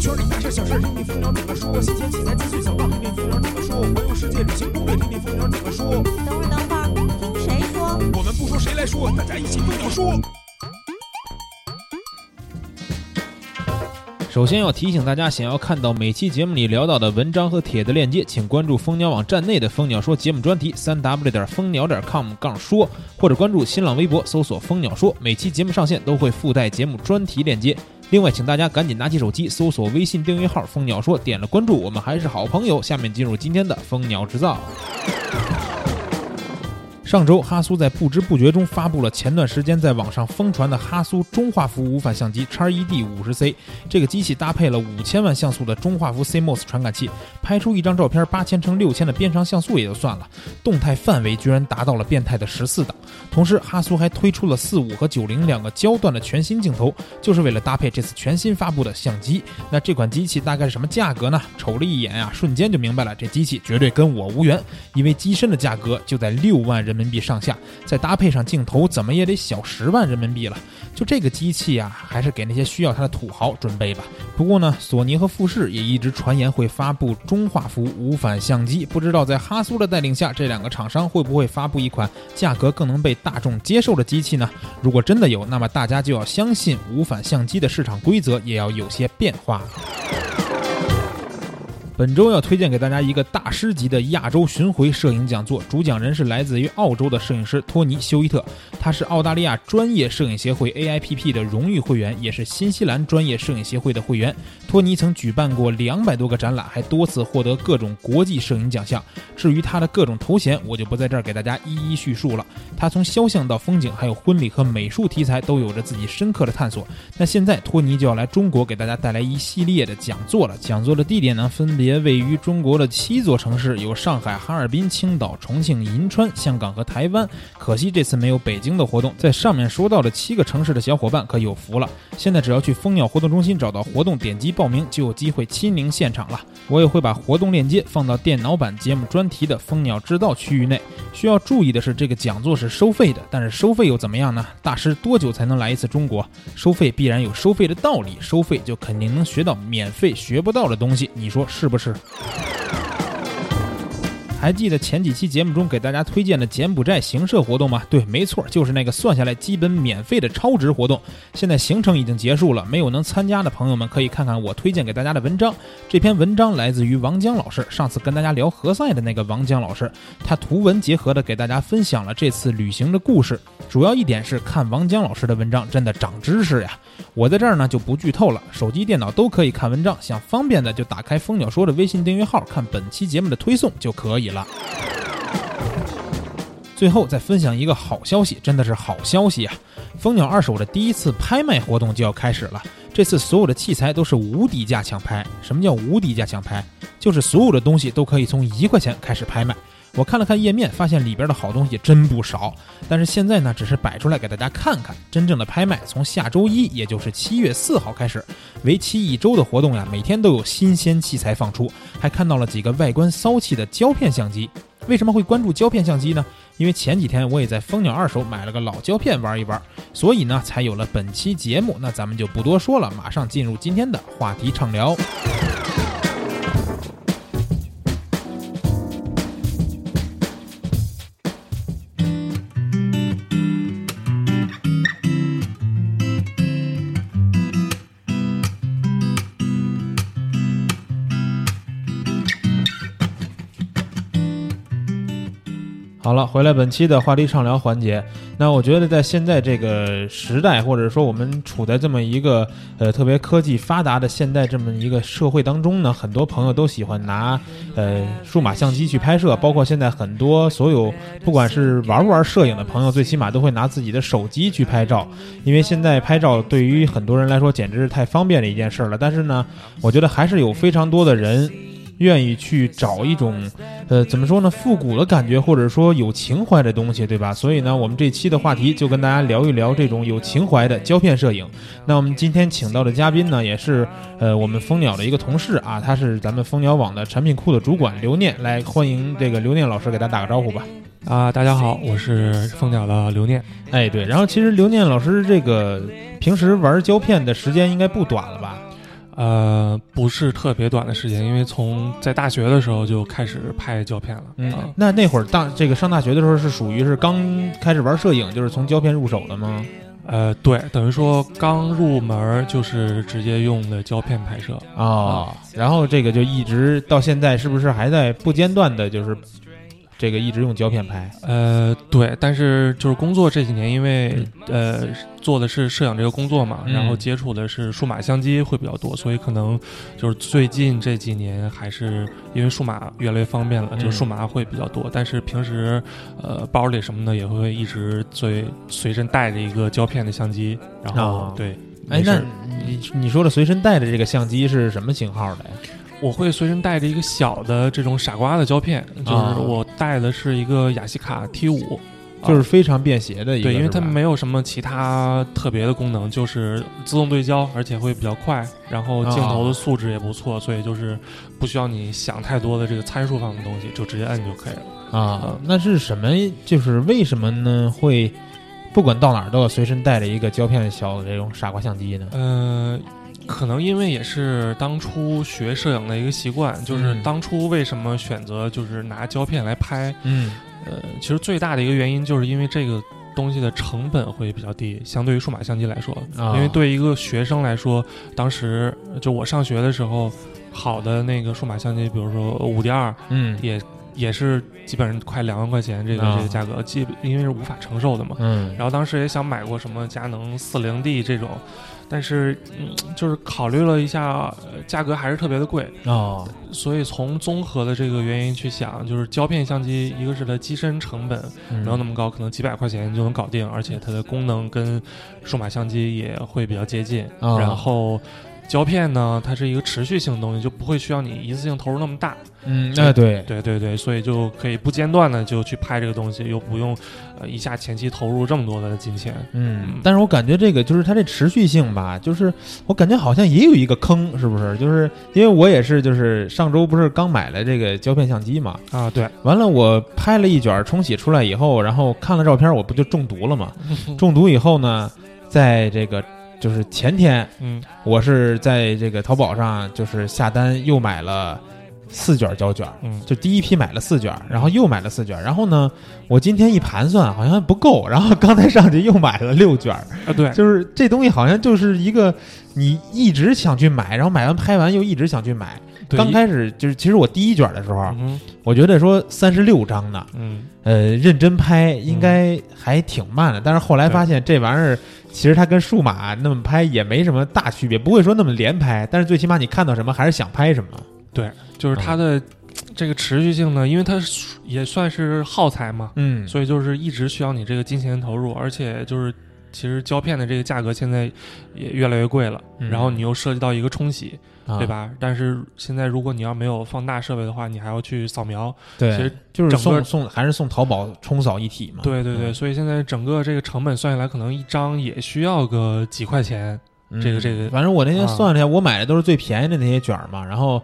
圈里大事小事听听蜂鸟怎么说。新鲜器材资讯小道听听蜂鸟怎么说。环游世界旅行攻略听听蜂鸟怎么说。等会儿，等会儿，听谁说？我们不说谁来说，大家一起蜂鸟说。首先要提醒大家，想要看到每期节目里聊到的文章和帖子链接，请关注蜂鸟网站内的蜂鸟说节目专题，三 w 点蜂鸟点 com 杠说，或者关注新浪微博搜索蜂鸟说，每期节目上线都会附带节目专题链接。另外，请大家赶紧拿起手机搜索微信订阅号“蜂鸟说”，点了关注，我们还是好朋友。下面进入今天的蜂鸟制造。上周，哈苏在不知不觉中发布了前段时间在网上疯传的哈苏中画幅无反相机 XED 50C。这个机器搭配了五千万像素的中画幅 CMOS 传感器，拍出一张照片八千乘六千的边长像素也就算了，动态范围居然达到了变态的十四档。同时，哈苏还推出了四五和九零两个焦段的全新镜头，就是为了搭配这次全新发布的相机。那这款机器大概是什么价格呢？瞅了一眼呀，瞬间就明白了，这机器绝对跟我无缘，因为机身的价格就在六万人人民币上下，再搭配上镜头，怎么也得小十万人民币了。就这个机器啊，还是给那些需要它的土豪准备吧。不过呢，索尼和富士也一直传言会发布中画幅无反相机，不知道在哈苏的带领下，这两个厂商会不会发布一款价格更能被大众接受的机器呢？如果真的有，那么大家就要相信无反相机的市场规则也要有些变化。本周要推荐给大家一个大师级的亚洲巡回摄影讲座，主讲人是来自于澳洲的摄影师托尼·休伊特，他是澳大利亚专业摄影协会 AIPP 的荣誉会员，也是新西兰专业摄影协会的会员。托尼曾举办过两百多个展览，还多次获得各种国际摄影奖项。至于他的各种头衔，我就不在这儿给大家一一叙述了。他从肖像到风景，还有婚礼和美术题材，都有着自己深刻的探索。那现在托尼就要来中国给大家带来一系列的讲座了。讲座的地点呢，分别位于中国的七座城市，有上海、哈尔滨、青岛、重庆、银川、香港和台湾。可惜这次没有北京的活动。在上面说到的七个城市的小伙伴可有福了，现在只要去蜂鸟活动中心找到活动，点击报名就有机会亲临现场了。我也会把活动链接放到电脑版节目专题的蜂鸟制造区域内。需要注意的是，这个讲座是收费的，但是收费又怎么样呢？大师多久才能来一次中国？收费必然有收费的道理，收费就肯定能学到免费学不到的东西，你说是不是？还记得前几期节目中给大家推荐的柬埔寨行社活动吗？对，没错，就是那个算下来基本免费的超值活动。现在行程已经结束了，没有能参加的朋友们可以看看我推荐给大家的文章。这篇文章来自于王江老师，上次跟大家聊何塞的那个王江老师，他图文结合的给大家分享了这次旅行的故事。主要一点是看王江老师的文章真的长知识呀。我在这儿呢就不剧透了，手机、电脑都可以看文章，想方便的就打开蜂鸟说的微信订阅号看本期节目的推送就可以了。最后再分享一个好消息，真的是好消息啊！蜂鸟二手的第一次拍卖活动就要开始了。这次所有的器材都是无底价抢拍。什么叫无底价抢拍？就是所有的东西都可以从一块钱开始拍卖。我看了看页面，发现里边的好东西真不少。但是现在呢，只是摆出来给大家看看。真正的拍卖从下周一，也就是七月四号开始，为期一周的活动呀，每天都有新鲜器材放出。还看到了几个外观骚气的胶片相机。为什么会关注胶片相机呢？因为前几天我也在蜂鸟二手买了个老胶片玩一玩，所以呢，才有了本期节目。那咱们就不多说了，马上进入今天的话题畅聊。好了，回来本期的话题畅聊环节。那我觉得在现在这个时代，或者说我们处在这么一个呃特别科技发达的现代这么一个社会当中呢，很多朋友都喜欢拿呃数码相机去拍摄，包括现在很多所有不管是玩不玩摄影的朋友，最起码都会拿自己的手机去拍照，因为现在拍照对于很多人来说简直是太方便的一件事了。但是呢，我觉得还是有非常多的人。愿意去找一种，呃，怎么说呢，复古的感觉，或者说有情怀的东西，对吧？所以呢，我们这期的话题就跟大家聊一聊这种有情怀的胶片摄影。那我们今天请到的嘉宾呢，也是呃我们蜂鸟的一个同事啊，他是咱们蜂鸟网的产品库的主管刘念，来欢迎这个刘念老师给大家打个招呼吧。啊，大家好，我是蜂鸟的刘念。哎，对，然后其实刘念老师这个平时玩胶片的时间应该不短了吧？呃，不是特别短的时间，因为从在大学的时候就开始拍胶片了。嗯啊，那那会儿大这个上大学的时候是属于是刚开始玩摄影，就是从胶片入手的吗？呃，对，等于说刚入门就是直接用的胶片拍摄。哦，然后这个就一直到现在，是不是还在不间断的，就是这个一直用胶片拍？呃，对，但是就是工作这几年，因为、呃做的是摄影这个工作嘛，嗯然后接触的是数码相机会比较多，所以可能就是最近这几年还是因为数码越来越方便了，嗯就数码会比较多。但是平时呃包里什么的也会一直随随身带着一个胶片的相机，然后、哦对。哎，那你你说的随身带的这个相机是什么型号的呀？我会随身带着一个小的这种傻瓜的胶片，就是啊我带的是一个雅西卡 T 五，就是非常便携的一个，对，因为它没有什么其他特别的功能，就是自动对焦，而且会比较快，然后镜头的素质也不错，所以就是不需要你想太多的这个参数方面的东西，就直接摁就可以了。啊，那是什么？就是为什么呢？会不管到哪儿都要随身带着一个胶片小的这种傻瓜相机呢？嗯、可能因为也是当初学摄影的一个习惯，就是嗯。当初为什么选择就是拿胶片来拍，嗯。呃，其实最大的一个原因就是因为这个东西的成本会比较低，相对于数码相机来说，啊。因为对一个学生来说，当时就我上学的时候，好的那个数码相机，比如说五 D 二，嗯。也也是基本上快两万块钱这个、啊。这个价格，基因为是无法承受的嘛。嗯。然后当时也想买过什么佳能四零 D 这种，但是嗯，就是考虑了一下，呃价格还是特别的贵，啊所以从综合的这个原因去想，就是胶片相机，一个是它机身成本嗯没有那么高，可能几百块钱就能搞定，而且它的功能跟数码相机也会比较接近。啊然后胶片呢，它是一个持续性的东西，就不会需要你一次性投入那么大。嗯，哎对，对对对，所以就可以不间断的就去拍这个东西，又不用呃一下前期投入这么多的金钱。嗯，但是我感觉这个就是它这持续性吧，就是我感觉好像也有一个坑，是不是？就是因为我也是，就是上周不是刚买了这个胶片相机嘛，啊，对，完了我拍了一卷冲洗出来以后，然后看了照片，我不就中毒了吗？中毒以后呢，在这个就是前天，嗯。我是在这个淘宝上就是下单又买了四卷胶卷，嗯。就第一批买了四卷，然后又买了四卷，然后呢，我今天一盘算好像不够，然后刚才上去又买了六卷，啊对，就是这东西好像就是一个你一直想去买，然后买完拍完又一直想去买。对刚开始就是其实我第一卷的时候，嗯我觉得说三十六张呢，嗯。呃，认真拍应该还挺慢的，但是后来发现这玩意儿其实它跟数码那么拍也没什么大区别，不会说那么连拍，但是最起码你看到什么还是想拍什么。对，就是它的这个持续性呢，因为它也算是耗材嘛，嗯所以就是一直需要你这个金钱投入，而且就是其实胶片的这个价格现在也越来越贵了，嗯然后你又涉及到一个冲洗，啊对？吧？但是现在如果你要没有放大设备的话，你还要去扫描，对，其实就是送送还是送淘宝冲扫一体嘛。对对对，嗯所以现在整个这个成本算下来，可能一张也需要个几块钱。嗯这个这个反正我那天啊算了一下，我买的都是最便宜的那些卷儿嘛，然后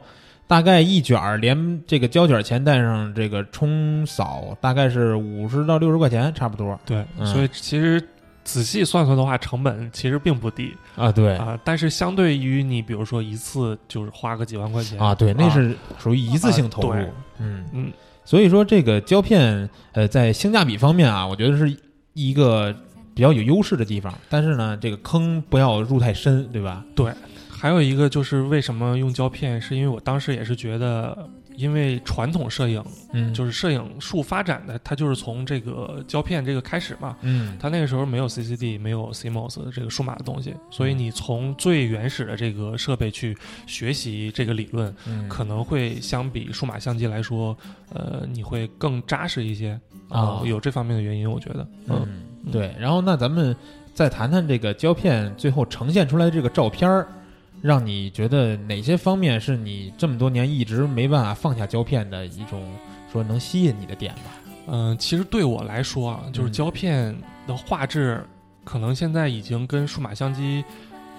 大概一卷儿连这个胶卷钱带上这个冲扫，大概是五十到六十块钱，差不多对，嗯所以其实仔细算算的话，成本其实并不低啊。对啊。但是相对于你，比如说一次就是花个几万块钱啊，对，那是属于一次性投入。嗯嗯，所以说这个胶片，呃，在性价比方面啊，我觉得是一个比较有优势的地方。但是呢，这个坑不要入太深，对吧？对还有一个就是为什么用胶片，是因为我当时也是觉得，因为传统摄影嗯，就是摄影术发展的，它就是从这个胶片这个开始嘛。嗯，它那个时候没有 CCD，没有 CMOS 这个数码的东西，所以嗯你从最原始的这个设备去学习这个理论，嗯。可能会相比数码相机来说，呃，你会更扎实一些啊。有这方面的原因，我觉得，嗯嗯，对。然后那咱们再谈谈这个胶片最后呈现出来的这个照片儿，让你觉得哪些方面是你这么多年一直没办法放下胶片的一种说能吸引你的点吧？嗯、其实对我来说啊，就是嗯胶片的画质，可能现在已经跟数码相机。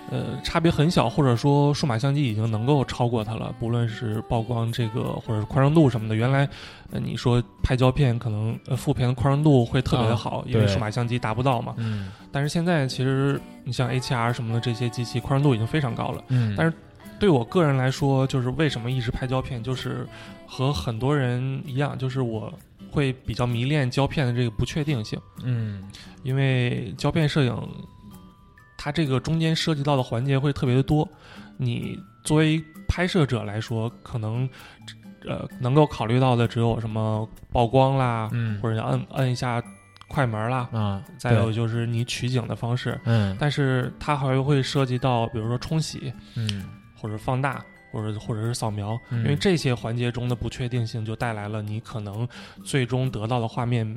呃，差别很小，或者说数码相机已经能够超过它了。不论是曝光这个，或者是宽容度什么的，原来，呃，你说拍胶片可能呃负片的宽容度会特别的啊好，因为数码相机达不到嘛。嗯但是现在其实你像 A7R 什么的这些机器宽容度已经非常高了。嗯，但是对我个人来说，就是为什么一直拍胶片，就是和很多人一样，就是我会比较迷恋胶片的这个不确定性，嗯因为胶片摄影它这个中间涉及到的环节会特别的多，你作为拍摄者来说，可能呃能够考虑到的只有什么曝光啦，嗯。或者按按一下快门啦，啊，再有就是你取景的方式，嗯。但是它还会涉及到比如说冲洗嗯。或者放大。或者或者是扫描，嗯。因为这些环节中的不确定性，就带来了你可能最终得到的画面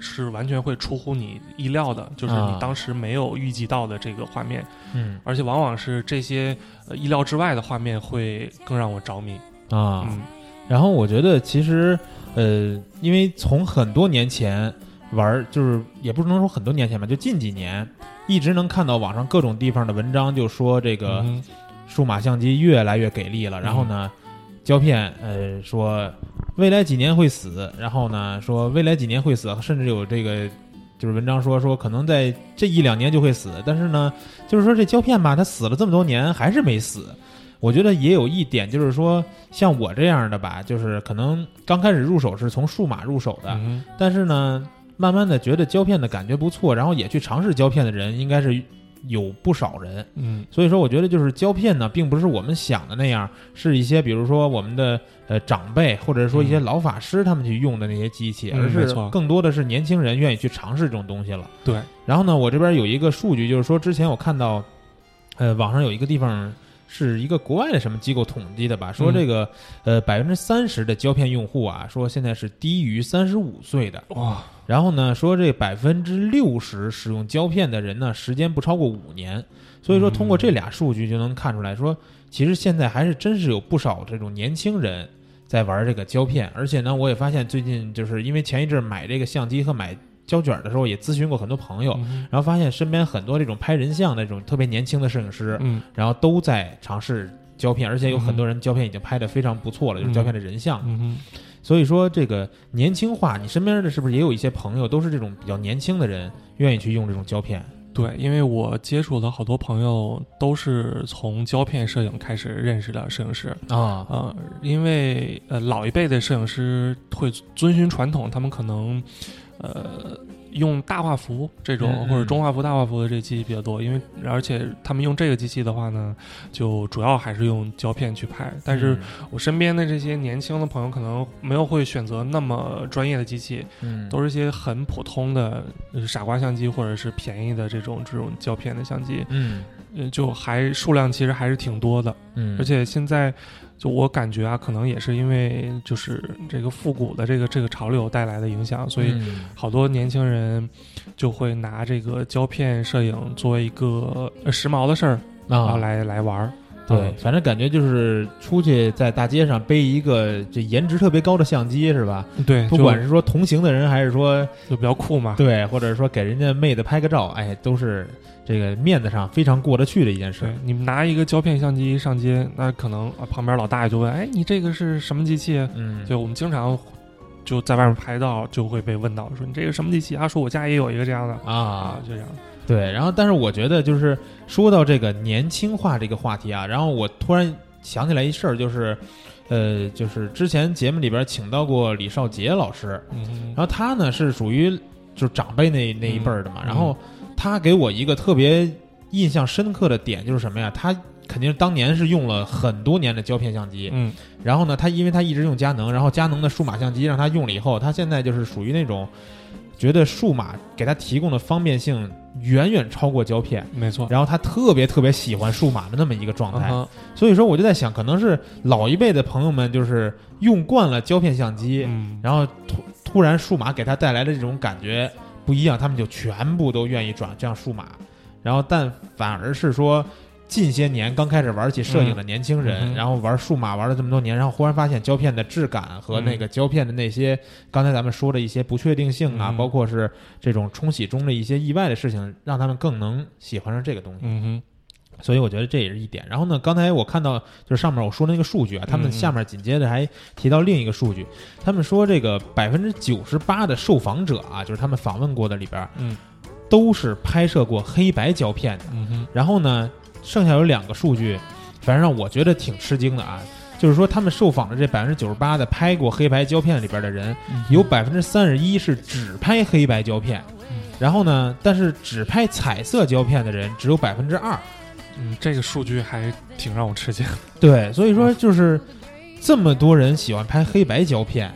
是完全会出乎你意料的，就是啊。你当时没有预计到的这个画面，嗯。而且往往是这些呃意料之外的画面会更让我着迷。啊，嗯。然后我觉得其实呃，因为从很多年前玩儿，就是也不能说很多年前吧，就近几年一直能看到网上各种地方的文章，就说这个嗯数码相机越来越给力了，然后呢，胶片呃说未来几年会死，然后呢说未来几年会死，甚至有这个。就是文章说说可能在这一两年就会死，但是呢，就是说这胶片吧，它死了这么多年还是没死。我觉得也有一点，就是说像我这样的吧，就是可能刚开始入手是从数码入手的，嗯但是呢，慢慢的觉得胶片的感觉不错，然后也去尝试胶片的人应该是有不少人。嗯所以说，我觉得就是胶片呢，并不是我们想的那样，是一些比如说我们的呃长辈，或者说一些嗯老法师他们去用的那些机器，嗯而是更多的是年轻人愿意去尝试这种东西了。对，然后呢，我这边有一个数据，就是说之前我看到，呃，网上有一个地方是一个国外的什么机构统计的吧，说嗯这个、呃百分之三十的胶片用户啊，说现在是低于三十五岁的。哇，然后呢，说这百分之六十使用胶片的人呢，时间不超过五年。所以说，通过这俩数据就能看出来说，其实现在还是真是有不少这种年轻人在玩这个胶片。而且呢，我也发现最近就是因为前一阵买这个相机和买胶卷的时候，也咨询过很多朋友，嗯然后发现身边很多这种拍人像的这种特别年轻的摄影师，嗯然后都在尝试胶片，而且有很多人胶片已经拍的非常不错了，就是胶片的人像。嗯哼所以说这个年轻化，你身边的是不是也有一些朋友都是这种比较年轻的人，愿意去用这种胶片？对，因为我接触的好多朋友都是从胶片摄影开始认识的摄影师，啊，呃，因为呃老一辈的摄影师会遵循传统，他们可能呃用大画幅这种、或者中画幅、大画幅的这机器比较多，因为而且他们用这个机器的话呢，就主要还是用胶片去拍。但是我身边的这些年轻的朋友可能没有会选择那么专业的机器，嗯，都是一些很普通的呃傻瓜相机或者是便宜的这种这种胶片的相机，嗯。呃，就还数量其实还是挺多的。嗯，而且现在，就我感觉啊，可能也是因为就是这个复古的这个这个潮流带来的影响，所以嗯好多年轻人就会拿这个胶片摄影作为一个呃时髦的事儿，啊，来来玩儿。对，嗯反正感觉就是出去在大街上背一个这颜值特别高的相机是吧？对，不管是说同行的人，还是说就比较酷嘛。对，或者说给人家妹子拍个照，哎，都是这个面子上非常过得去的一件事。，你们拿一个胶片相机上街，那可能啊旁边老大爷就问：“哎，你这个是什么机器？”嗯，就我们经常就在外面拍照，就会被问到说：“你这个什么机器啊？”说我家也有一个这样的啊，就这样。对，然后但是我觉得就是说到这个年轻化这个话题啊，然后我突然想起来一事儿，就是，呃，就是之前节目里边请到过李少杰老师，嗯然后他呢是属于就是长辈那那一辈儿的嘛，嗯然后他给我一个特别印象深刻的点就是什么呀？他肯定当年是用了很多年的胶片相机，嗯。然后呢，他因为他一直用佳能，然后佳能的数码相机让他用了以后，他现在就是属于那种觉得数码给他提供的方便性远远超过胶片，没错。然后他特别特别喜欢数码的那么一个状态。嗯所以说，我就在想，可能是老一辈的朋友们就是用惯了胶片相机，嗯，然后突突然数码给他带来的这种感觉不一样，他们就全部都愿意转这样数码，然后但反而是说。近些年刚开始玩起摄影的年轻人，嗯嗯然后玩数码玩了这么多年，然后忽然发现胶片的质感和那个胶片的那些、刚才咱们说的一些不确定性啊，嗯包括是这种冲洗中的一些意外的事情，让他们更能喜欢上这个东西。嗯哼，所以我觉得这也是一点。然后呢，刚才我看到就是上面我说的那个数据啊，他们嗯下面紧接着还提到另一个数据，他们说这个百分之九十八的受访者啊，就是他们访问过的里边，嗯，都是拍摄过黑白胶片的。嗯哼，然后呢，剩下有两个数据，反正让我觉得挺吃惊的啊。就是说，他们受访的这百分之九十八的拍过黑白胶片里边的人，有百分之三十一是只拍黑白胶片，然后呢，但是只拍彩色胶片的人只有百分之二。嗯，这个数据还挺让我吃惊。对，所以说就是这么多人喜欢拍黑白胶片。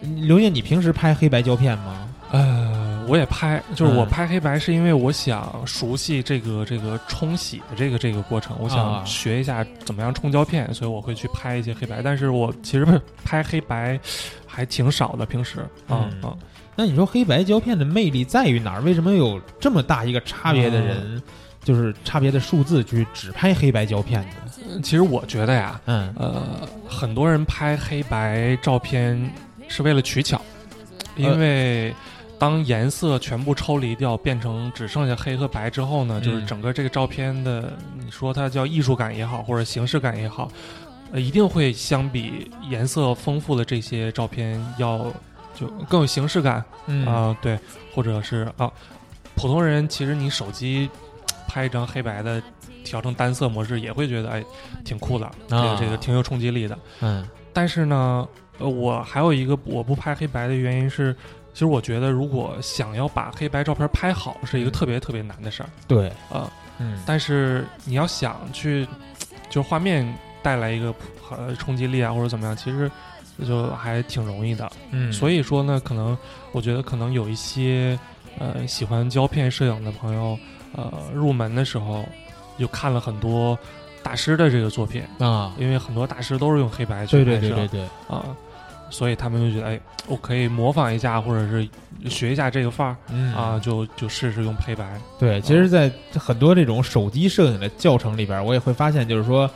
刘烨，你平时拍黑白胶片吗？呃，我也拍，就是我嗯拍黑白是因为我想熟悉这个这个冲洗的这个这个过程，我啊想学一下怎么样冲胶片，所以我会去拍一些黑白。但是我其实 拍黑白还挺少的，平时啊嗯啊。那你说黑白胶片的魅力在于哪儿？为什么有这么大一个差别的人，就是差别的数字去只拍黑白胶片呢？呃其实我觉得呀，嗯呃，很多人拍黑白照片是为了取巧，因为当颜色全部抽离掉，变成只剩下黑和白之后呢，就是嗯整个这个照片的，你说它叫艺术感也好，或者形式感也好，呃，一定会相比颜色丰富的这些照片要就更有形式感啊、嗯对，或者是啊，普通人其实你手机拍一张黑白的。调成单色模式也会觉得哎挺酷的，这个这个挺有冲击力的。嗯但是呢，呃，我还有一个我不拍黑白的原因是，其实我觉得如果想要把黑白照片拍好，是一个嗯特别特别难的事儿对，啊。嗯但是你要想去，就画面带来一个呃冲击力啊，或者怎么样，其实就还挺容易的。嗯，所以说呢，可能我觉得可能有一些呃喜欢胶片摄影的朋友，呃，入门的时候就看了很多大师的这个作品，啊，因为很多大师都是用黑白去拍摄。对对对对，啊，所以他们就觉得，哎，我可以模仿一下，或者是学一下这个范儿嗯啊，就就试试用黑白。对，其实，在很多这种手机摄影的教程里边，我也会发现，就是说，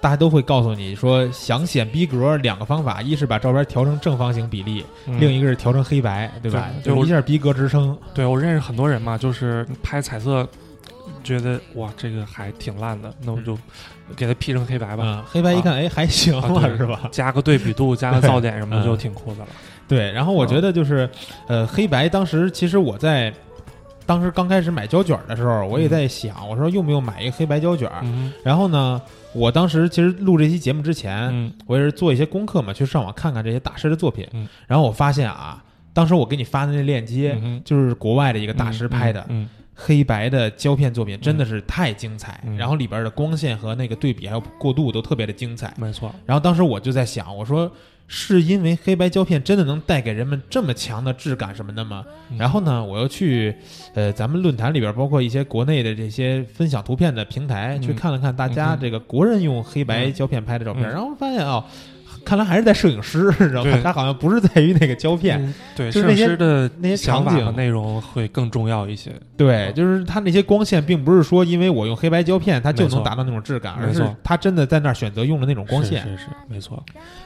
大家都会告诉你说，想显逼格两个方法，一是把照片调成正方形比例，嗯另一个是调成黑白，对吧？对就一下逼格直升。对我认识很多人嘛，就是拍彩色，觉得哇，这个还挺烂的，那我就给它 P 成黑白吧，啊，黑白一看，哎，还行啊是吧？加个对比度，加个噪点什么的，嗯就挺酷的了。对，然后我觉得就是，呃，黑白当时其实我在当时刚开始买胶卷的时候，我也在想，我说用不用买一个黑白胶卷？嗯然后呢，我当时其实录这期节目之前，嗯我也是做一些功课嘛，去上网看看这些大师的作品。嗯然后我发现啊，当时我给你发的那链接，嗯哼就是国外的一个大师拍的、嗯黑白的胶片作品，真的是太精彩。嗯然后里边的光线和那个对比还有过渡都特别的精彩。嗯没错，然后当时我就在想，我说是因为黑白胶片真的能带给人们这么强的质感什么的吗？嗯然后呢，我又去呃咱们论坛里边，包括一些国内的这些分享图片的平台，嗯去看了看大家嗯这个国人用黑白嗯胶片拍的照片，嗯然后发现哦。看来还是在摄影师，知道吧？他好像不是在于那个胶片，嗯对，就是那些摄影师的那些想法场景和内容会更重要一些。对，就是他那些光线，并不是说因为我用黑白胶片，它就能达到那种质感，而是他真的在那儿选择用了那种光线。是是是，没错，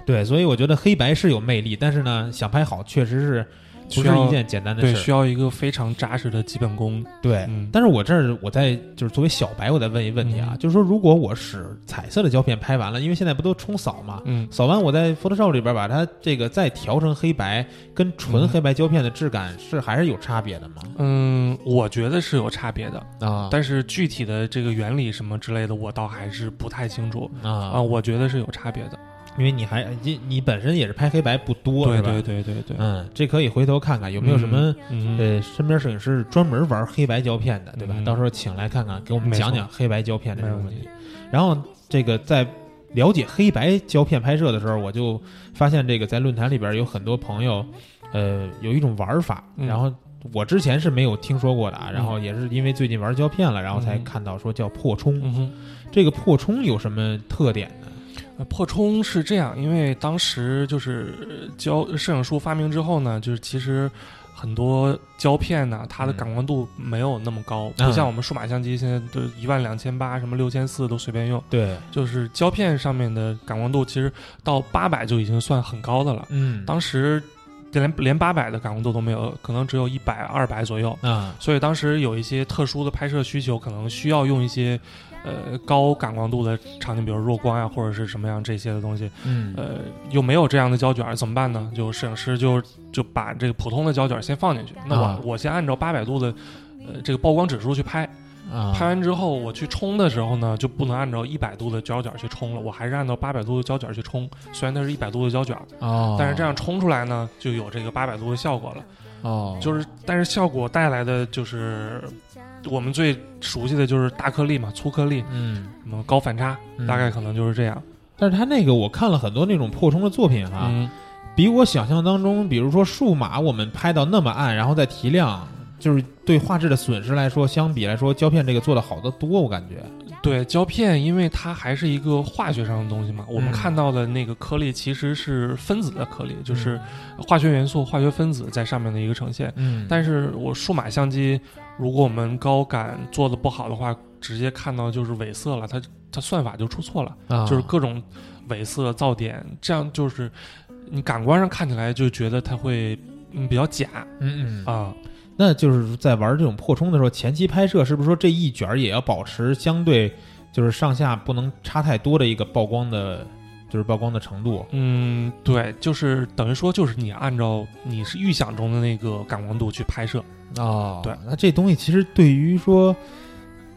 对，所以我觉得黑白是有魅力，但是呢，想拍好确实是不是一件简单的对，事儿。需要一个非常扎实的基本功。对，嗯但是我这儿我在就是作为小白，我再问一问题啊，嗯就是说如果我使彩色的胶片拍完了，因为现在不都冲扫嘛，嗯扫完我在 Photoshop 里边把它这个再调成黑白，跟纯嗯黑白胶片的质感是还是有差别的吗？嗯，我觉得是有差别的，啊但是具体的这个原理什么之类的，我倒还是不太清楚啊。啊，我觉得是有差别的。因为你还你你本身也是拍黑白不多，是吧？对对对对对，嗯，这可以回头看看有没有什么、呃身边摄影师专门玩黑白胶片的，对吧？嗯到时候请来看看，给我们讲讲黑白胶片的这个问题。然后这个在了解黑白胶片拍摄的时候，我就发现这个在论坛里边有很多朋友，呃，有一种玩法，嗯然后。我之前是没有听说过的啊，然后也是因为最近玩胶片了，然后才嗯看到说叫破冲。嗯。这个破冲有什么特点呢？呃破冲是这样，因为当时就是呃胶摄影术发明之后呢，就是其实很多胶片呢，它的嗯感光度没有那么高，嗯不像我们数码相机现在都一万两千八，什么六千四都随便用。对，就是胶片上面的感光度，其实到八百就已经算很高的了。嗯，当时连连八百的感光度都没有，可能只有一百、二百左右。啊，所以当时有一些特殊的拍摄需求，可能需要用一些呃高感光度的场景，比如弱光呀、或者是什么样这些的东西。嗯，呃，又没有这样的胶卷，怎么办呢？就摄影师就就把这个普通的胶卷先放进去，那我、啊我先按照八百度的呃这个曝光指数去拍，啊，拍完之后我去冲的时候呢，就不能按照一百度的胶卷去冲了，我还是按照八百度的胶卷去冲。虽然它是一百度的胶卷，哦，但是这样冲出来呢，就有这个八百度的效果了。哦，就是，但是效果带来的就是我们最熟悉的就是大颗粒嘛，粗颗粒，嗯，什么高反差，嗯大概可能就是这样。但是它那个我看了很多那种破冲的作品哈，嗯，比我想象当中，比如说数码我们拍到那么暗，然后再提亮，就是对画质的损失来说，相比来说，胶片这个做的好得多，我感觉。对，胶片因为它还是一个化学上的东西嘛，我们嗯看到的那个颗粒其实是分子的颗粒，就是化学元素、化学分子在上面的一个呈现。嗯，但是我数码相机，如果我们高感做的不好的话，直接看到就是伪色了，它它算法就出错了，啊。就是各种伪色噪点，这样就是你感官上看起来就觉得它会嗯比较假。嗯嗯。啊。那就是在玩这种破冲的时候，前期拍摄是不是说这一卷儿也要保持相对就是上下不能差太多的一个曝光的，就是曝光的程度？嗯，对，就是等于说就是你按照你是预想中的那个感光度去拍摄。哦对，那这东西其实对于说，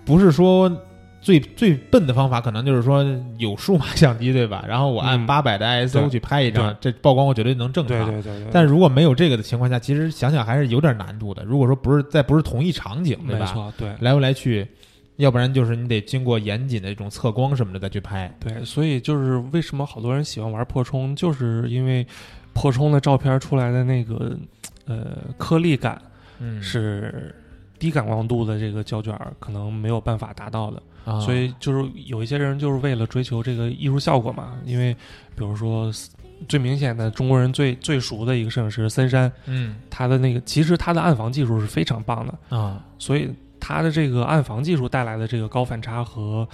不是说最最笨的方法，可能就是说有数码 相机对吧？然后我按嗯八百的 ISO 对去拍一张，这曝光我绝对能正常。对对对对，但如果没有这个的情况下，其实想想还是有点难度的。如果说不是在不是同一场景，对吧？没错，对来回来去，要不然就是你得经过严谨的这种测光什么的再去拍。对，所以就是为什么好多人喜欢玩破冲，就是因为破冲的照片出来的那个呃颗粒感嗯。是低感光度的这个胶卷可能没有办法达到的。啊，所以就是有一些人就是为了追求这个艺术效果嘛，因为比如说最明显的中国人最最熟的一个摄影师森山，嗯。他的那个其实他的暗房技术是非常棒的，啊。所以他的这个暗房技术带来的这个高反差和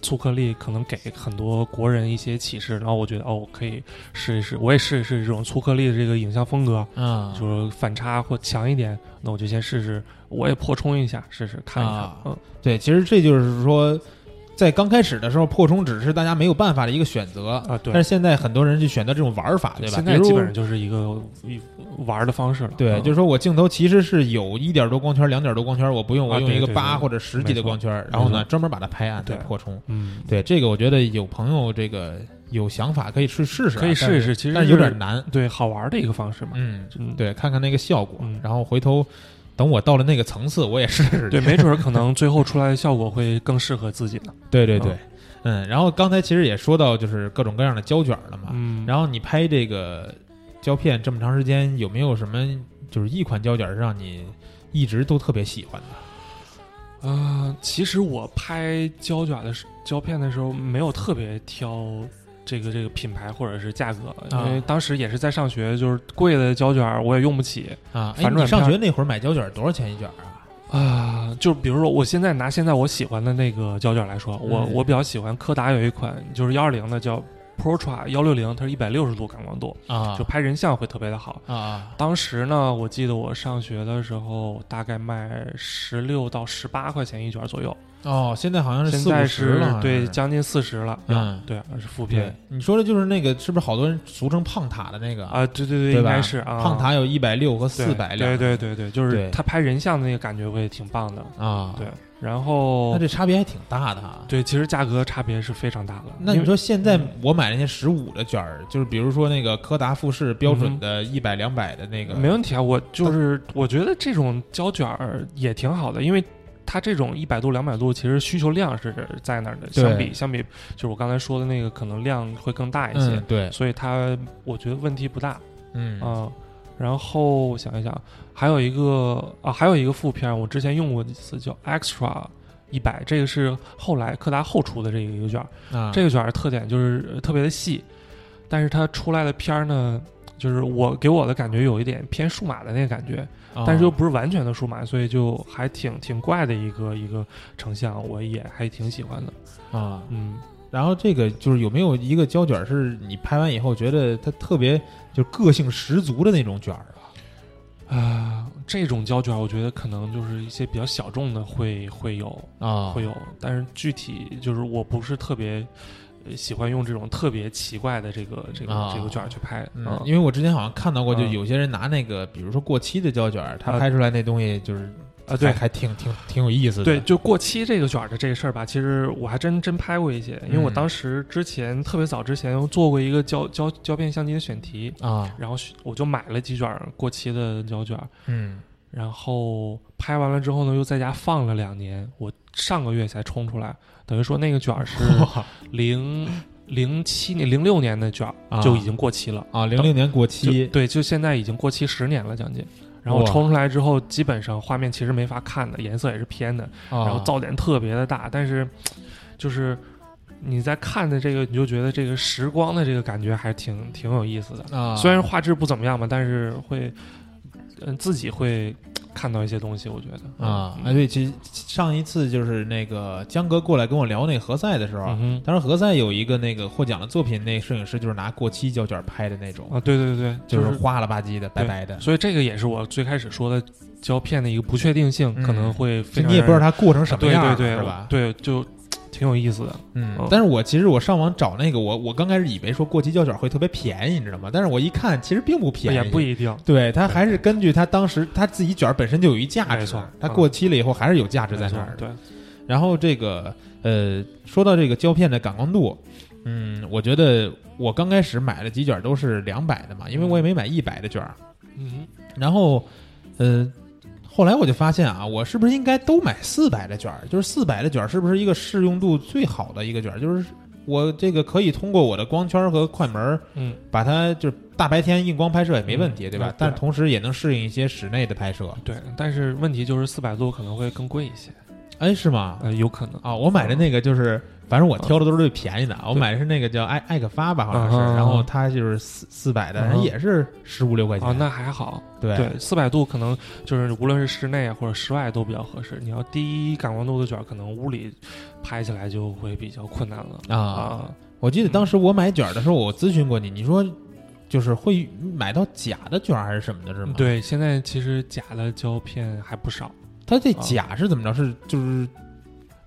粗颗粒，可能给很多国人一些启示。然后我觉得哦，我可以试一试，我也试一试这种粗颗粒的这个影像风格，嗯，就是反差或强一点，那我就先试试，我也扩充一下，试试看一看。啊嗯，对，其实这就是说，在刚开始的时候，扩充只是大家没有办法的一个选择啊对但是现在很多人就选择这种玩法，对吧？现在基本上就是一个一玩的方式了。对，嗯就是说我镜头其实是有一点多光圈、两点多光圈，我不用，我用一个八或者十几的光圈，然后呢专门把它拍暗再对破冲。嗯，对，这个我觉得有朋友这个有想法可以去试试啊，可以试一试，其实但是有点难。对好玩的一个方式嘛。嗯，嗯，对，看看那个效果，嗯然后回头等我到了那个层次，我也试试。对，没准儿可能最后出来的效果会更适合自己呢。对对对，嗯，然后刚才其实也说到就是各种各样的胶卷了嘛，嗯，然后你拍这个胶片这么长时间，有没有什么就是一款胶卷是让你一直都特别喜欢的？呃，其实我拍胶卷的时胶片的时候，没有特别挑这个这个品牌或者是价格，啊因为当时也是在上学，就是贵的胶卷我也用不起啊，哎，反正你上学那会儿买胶卷多少钱一卷啊？啊。就比如说，我现在拿现在我喜欢的那个胶卷来说，我嗯我比较喜欢柯达有一款就是幺二零的叫 Protra 幺六零，它是一百六十度感光度，啊，就拍人像会特别的好。啊。啊当时呢，我记得我上学的时候大概卖十六到十八块钱一卷左右，哦，现在好像是四现在是五十了，对将近四十了，嗯。要对，是副对片，你说的就是那个是不是好多人俗称胖塔的那个？啊，对对对，应该是啊，胖塔有一百六和四百六对对对对，就是他拍人像的那个感觉会挺棒的，啊，对，然后那这差别还挺大的哈。对，其实价格差别是非常大的。那你说现在嗯我买那些十五的卷儿，就是比如说那个柯达富士标准的一百两百的那个，没问题啊，我就是我觉得这种胶卷儿也挺好的，因为它这种一百度、两百度，其实需求量是在那儿的，相比相比就是我刚才说的那个，可能量会更大一些，嗯，对，所以它我觉得问题不大嗯啊。然后我想一想，还有一个啊，还有一个副片，我之前用过几次叫 Extra 一百，这个是后来柯达后出的这个一个卷儿。啊，这个卷儿的特点就是呃特别的细，但是它出来的片儿呢，就是我给我的感觉有一点偏数码的那个感觉，啊但是又不是完全的数码，所以就还挺挺怪的一个一个成像，我也还挺喜欢的。啊，嗯，然后这个就是有没有一个胶卷是你拍完以后觉得它特别就个性十足的那种卷儿啊？啊，这种胶卷儿我觉得可能就是一些比较小众的会会有啊，会有，但是具体就是我不是特别。呃喜欢用这种特别奇怪的这个这个、啊。这个卷儿去拍，嗯，因为我之前好像看到过，就嗯有些人拿那个，比如说过期的胶卷儿，他啊。拍出来那东西就是啊对还还挺挺挺有意思的。对，就过期这个卷儿的这个事儿吧，其实我还真真拍过一些，因为我嗯当时之前特别早之前做过一个胶胶胶片相机的选题，啊，然后选我就买了几卷过期的胶卷儿，嗯然后拍完了之后呢，又在家放了两年，我上个月才冲出来，等于说那个卷儿是 零零七年、零六年的卷就已经过期了。啊，零六年过期，对，就现在已经过期十年了，将近。然后哇冲出来之后，基本上画面其实没法看的，颜色也是偏的，然然后噪点特别的大。但是，就是你在看的这个，你就觉得这个时光的这个感觉还挺挺有意思的。啊，虽然画质不怎么样吧，但是会，嗯，自己会看到一些东西。我觉得。啊，嗯。哎对，其实上一次就是那个江哥过来跟我聊那个何塞的时候，当时何塞有一个那个获奖的作品，那摄影师就是拿过期胶卷拍的那种，啊，对对对，就是是花了吧唧的、白白的，所以这个也是我最开始说的胶片的一个不确定性，嗯。可能会非常你也不知道让它过成什么样对，对对是吧？对，就挺有意思的。嗯，嗯但是我其实我上网找那个，我我刚开始以为说过期胶卷会特别便宜，你知道吗？但是我一看，其实并不便宜，也不一定。对，它还是根据它当时它自己卷本身就有一价值它过期了以后还是有价值在那儿的。对，然后这个呃，说到这个胶片的感光度，嗯，我觉得我刚开始买了几卷都是两百的嘛，因为我也没买一百的卷儿。嗯然后呃，后来我就发现啊，我是不是应该都买四百的卷儿？就是四百的卷儿是不是一个适用度最好的一个卷儿？就是我这个可以通过我的光圈和快门儿嗯，把它就是大白天硬光拍摄也没问题，对吧？嗯但同时也能适应一些室内的拍摄。对。但是问题就是四百度可能会更贵一些，哎，是吗？呃，有可能。啊，我买的那个就是，反正我挑的都是最便宜的。我买的是那个叫艾艾克发吧，好像是，啊然后它就是四四百的，也是十五六块钱。啊，那还好。对对，四百度可能就是无论是室内或者室外都比较合适。你要低感光度的卷儿，可能屋里拍起来就会比较困难了啊，啊。我记得当时我买卷儿的时候，我咨询过你，你说就是会买到假的卷儿还是什么的，是吗？，对，现在其实假的胶片还不少。它这啊假是怎么着？是就是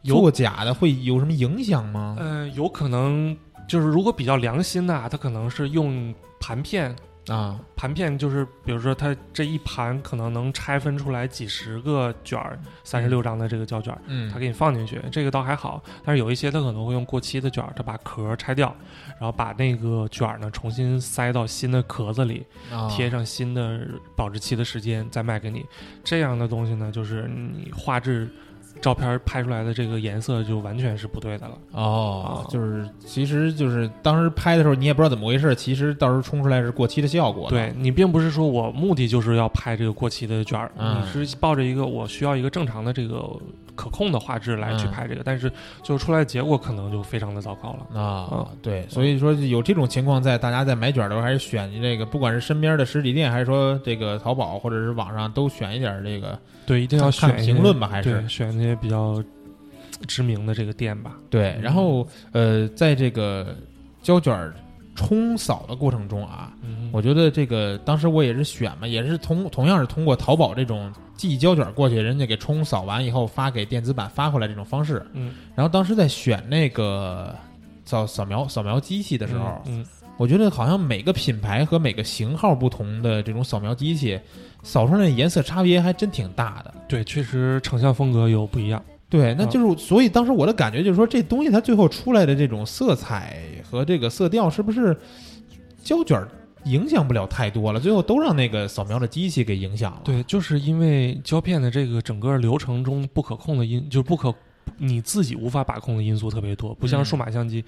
有做假的会有什么影响吗？呃，有可能就是如果比较良心的啊，它可能是用盘片。啊盘片就是，比如说它这一盘可能能拆分出来几十个卷儿，三十六张的这个胶卷儿，嗯，它给你放进去，这个倒还好。但是有一些它可能会用过期的卷儿，它把壳儿拆掉，然后把那个卷儿呢重新塞到新的壳子里，啊贴上新的保质期的时间，再卖给你。这样的东西呢，就是你画质。照片拍出来的这个颜色就完全是不对的了。哦啊，就是其实就是当时拍的时候你也不知道怎么回事，其实到时候冲出来是过期的效果。对你并不是说我目的就是要拍这个过期的卷儿，嗯你是抱着一个我需要一个正常的这个可控的画质来去嗯拍这个，但是最后出来的结果可能就非常的糟糕了。啊嗯，对，所以说有这种情况在，大家在买卷的时候还是选这个，不管是身边的实体店，还是说这个淘宝或者是网上，都选一点这个。对，一定要看选评论吧还是对选那些比较知名的这个店吧。对，嗯然后呃，在这个胶卷冲扫的过程中啊，嗯，我觉得这个当时我也是选嘛，也是同同样是通过淘宝这种寄胶卷过去，人家给冲扫完以后发给电子版发回来这种方式。嗯然后当时在选那个扫扫描扫描机器的时候，嗯我觉得好像每个品牌和每个型号不同的这种扫描机器，扫出来的颜色差别还真挺大的。对，确实成像风格有不一样。对，那就是所以当时我的感觉就是说，这东西它最后出来的这种色彩和这个色调，是不是胶卷影响不了太多了？最后都让那个扫描的机器给影响了。对，就是因为胶片的这个整个流程中不可控的因，就是不可你自己无法把控的因素特别多，不像嗯数码相机。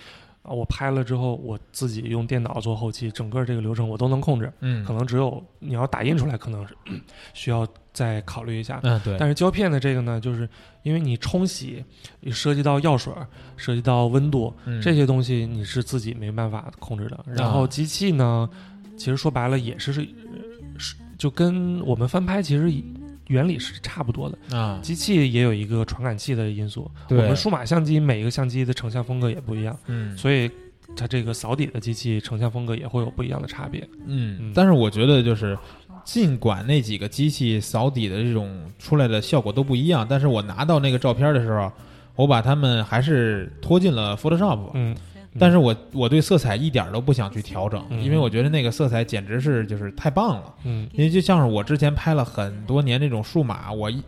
啊，我拍了之后，我自己用电脑做后期，整个这个流程我都能控制。嗯，可能只有你要打印出来，可能是 需要再考虑一下。嗯对，但是胶片的这个呢，就是因为你冲洗，也涉及到药水，涉及到温度，嗯这些东西你是自己没办法控制的。然后啊机器呢，其实说白了也是是是就跟我们翻拍其实原理是差不多的。啊，机器也有一个传感器的因素，我们数码相机每一个相机的成像风格也不一样，嗯所以它这个扫底的机器成像风格也会有不一样的差别。嗯嗯，但是我觉得就是。尽管那几个机器扫底的这种出来的效果都不一样，但是我拿到那个照片的时候，我把它们还是拖进了 Photoshop，、嗯，但是我我对色彩一点儿都不想去调整，嗯因为我觉得那个色彩简直是就是太棒了。嗯。因为就像是我之前拍了很多年那种数码，我一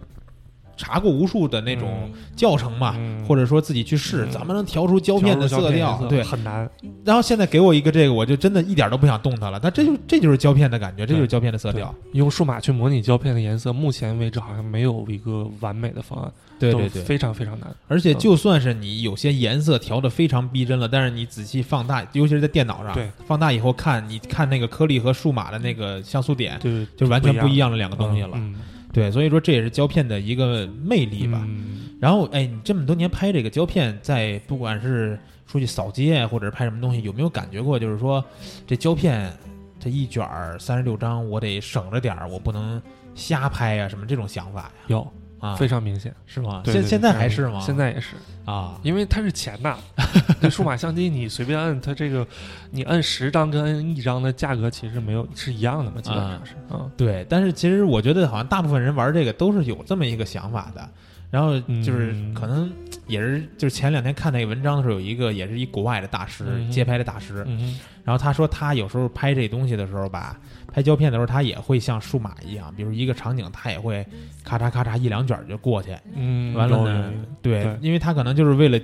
查过无数的那种教程嘛，嗯或者说自己去试，嗯怎么能调出胶片的色调？色对，很难。然后现在给我一个这个，我就真的一点都不想动它了。它这就这就是胶片的感觉，这就是胶片的色调。，用数码去模拟胶片的颜色，目前为止好像没有一个完美的方案，对对对，非常非常难。而且就算是你有些颜色调的非常逼真了，但是你仔细放大，尤其是在电脑上，对，放大以后看，你看那个颗粒和数码的那个像素点，就完全不一样样的两个东西了。嗯对，所以说这也是胶片的一个魅力吧。嗯然后，哎，你这么多年拍这个胶片，在不管是出去扫街或者是拍什么东西，有没有感觉过，就是说这胶片这一卷儿三十六张，我得省着点儿，我不能瞎拍呀、什么这种想法呀？有啊，非常明显。是吗？现现在还是吗？现在也是，啊，因为它是钱呐。那数码相机你随便摁，它这个你摁十张跟摁一张的价格其实没有是一样的嘛，基本上是。嗯，对，但是其实我觉得好像大部分人玩这个都是有这么一个想法的。然后就是嗯可能也是，就是前两天看那个文章的时候，有一个也是一国外的大师，嗯街拍的大师，嗯然后他说他有时候拍这东西的时候吧，拍胶片的时候，他也会像数码一样，比如一个场景，他也会咔嚓咔嚓一两卷就过去。嗯，完了呢对，对因为他可能就是为了。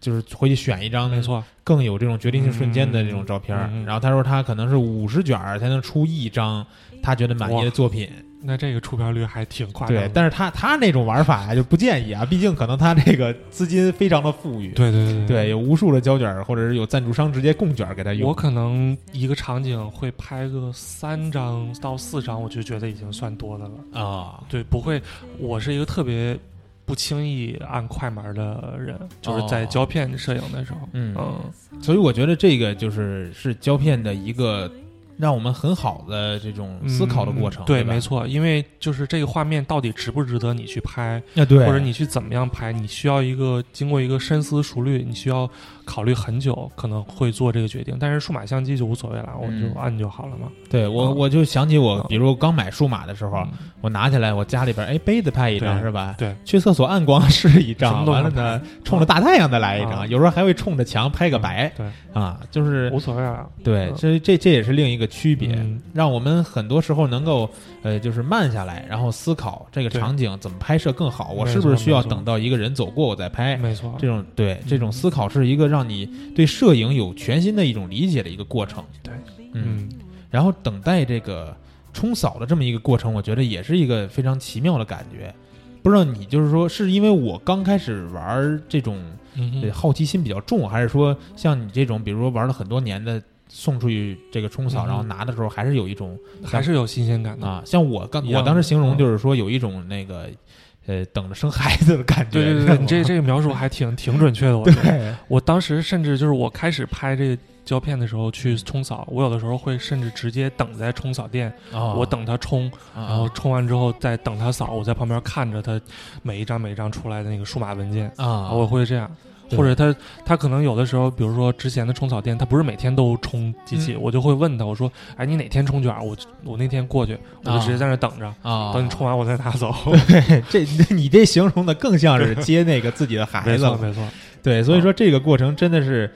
就是回去选一张没错，更有这种决定性瞬间的这种照片然后他说他可能是五十卷儿才能出一张他觉得满意的作品，那这个出片率还挺夸张的。对，但是他他那种玩法呀就不建议啊，毕竟可能他这个资金非常的富裕，对对对对，有无数的胶卷，或者是有赞助商直接供卷给他用。我可能一个场景会拍个三张到四张，我就觉得已经算多的了。啊，对，不会，我是一个特别不轻易按快门的人，就是在哦胶片摄影的时候，嗯嗯，所以我觉得这个就是是胶片的一个让我们很好的这种思考的过程。嗯对，吧没。错，因为就是这个画面到底值不值得你去拍，啊，对，或者你去怎么样拍，你需要一个经过一个深思熟虑，你需要考虑很久，可能会做这个决定。但是数码相机就无所谓了，我嗯就按就好了嘛。对我嗯我就想起我嗯，比如刚买数码的时候，嗯。我拿起来，我家里边哎杯子拍一张是吧？对，去厕所暗光是一张，完了呢，冲着大太阳再来一张，啊。有时候还会冲着墙拍个白对，啊，就是无所谓了。对，嗯。这这这也是另一个区别，嗯。让我们很多时候能够呃，就是慢下来，然后思考这个场景怎么拍摄更好，我是不是需要等到一个人走过我再拍？没错，这种对这种思考是一个让你对摄影有全新的一种理解的一个过程。对，嗯，嗯。然后等待这个冲扫的这么一个过程，我觉得也是一个非常奇妙的感觉。不知道你就是说，是因为我刚开始玩这种好奇心比较重，还是说像你这种，比如说玩了很多年的，送出去这个冲扫，嗯然后拿的时候还是有一种还是有新鲜感的。啊，像我刚我当时形容嗯。就是说有一种那个呃等着生孩子的感觉。对对 对，你这这个描述还挺 挺准确的。我觉得对我当时甚至就是我开始拍这个胶片的时候去冲扫，我有的时候会甚至直接等在冲扫店，哦我等他冲，然然后冲完之后再等他扫，我在旁边看着他每一张每一张出来的那个数码文件，啊，我会这样。对或者他他可能有的时候，比如说之前的冲草店，他不是每天都冲机器，嗯我就会问他，我说，哎，你哪天冲卷儿？我我那天过去，我就直接在那儿等着，啊，等你冲完我再拿走。对，这 你这形容的更像是接那个自己的孩子了。错没错，对，所以说这个过程真的是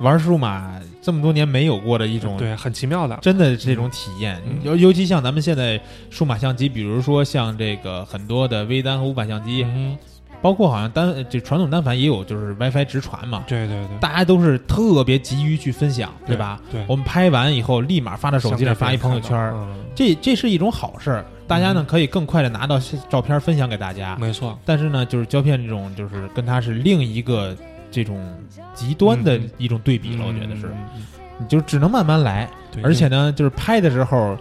玩数码这么多年没有过的一种。对，很奇妙的。真的是这种体验，嗯尤尤其像咱们现在数码相机，比如说像这个很多的微单和无版相机，嗯，包括好像单这传统单反也有就是 WiFi 直传嘛，对对对，大家都是特别急于去分享，对吧？？对，我们拍完以后立马发到手机上发一朋友圈，嗯，这这是一种好事儿，大家呢可以更快的拿到照片分享给大家。没错，但是呢，就是胶片这种，就是跟它是另一个这种极端的嗯一种对比了，我觉得是，你就只能慢慢来，而且呢，就是拍的时候。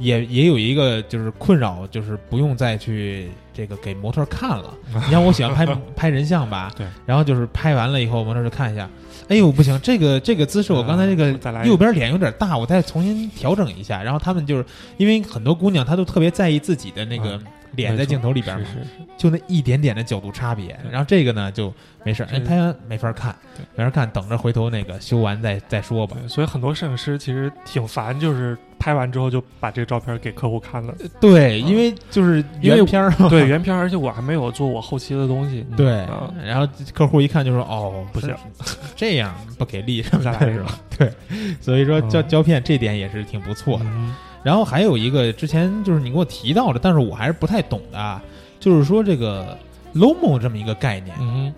也也有一个就是困扰，就是不用再去这个给模特看了。你像我喜欢拍 拍人像吧，对，然后就是拍完了以后，模特就看一下，哎呦不行，这个这个姿势我刚才这个右边脸有点大，我再重新调整一下。然后他们就是因为很多姑娘她都特别在意自己的那个嗯脸在镜头里边嘛，是是是，就那一点点的角度差别。然后这个呢就没事儿，哎，这拍完没法看，没法看，等着回头那个修完再再说吧。所以很多摄影师其实挺烦，就是拍完之后就把这个照片给客户看了。对，嗯因为就是原片儿嘛，对原片儿，而且我还没有做我后期的东西。嗯对啊，然后客户一看就说：“哦，不行，这样不给力什么再来一个的是吧？”对，所以说胶嗯胶片这点也是挺不错的。嗯然后还有一个之前就是你给我提到的，但是我还是不太懂的啊，就是说这个 Lomo 这么一个概念。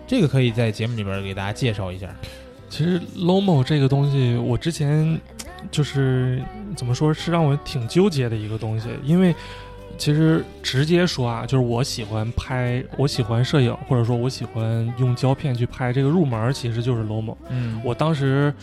这个可以在节目里边给大家介绍一下。其实 Lomo 这个东西，我之前就是怎么说，是让我挺纠结的一个东西，因为其实直接说啊，就是我喜欢拍，我喜欢摄影，或者说我喜欢用胶片去拍，这个入门其实就是 Lomo。嗯我当时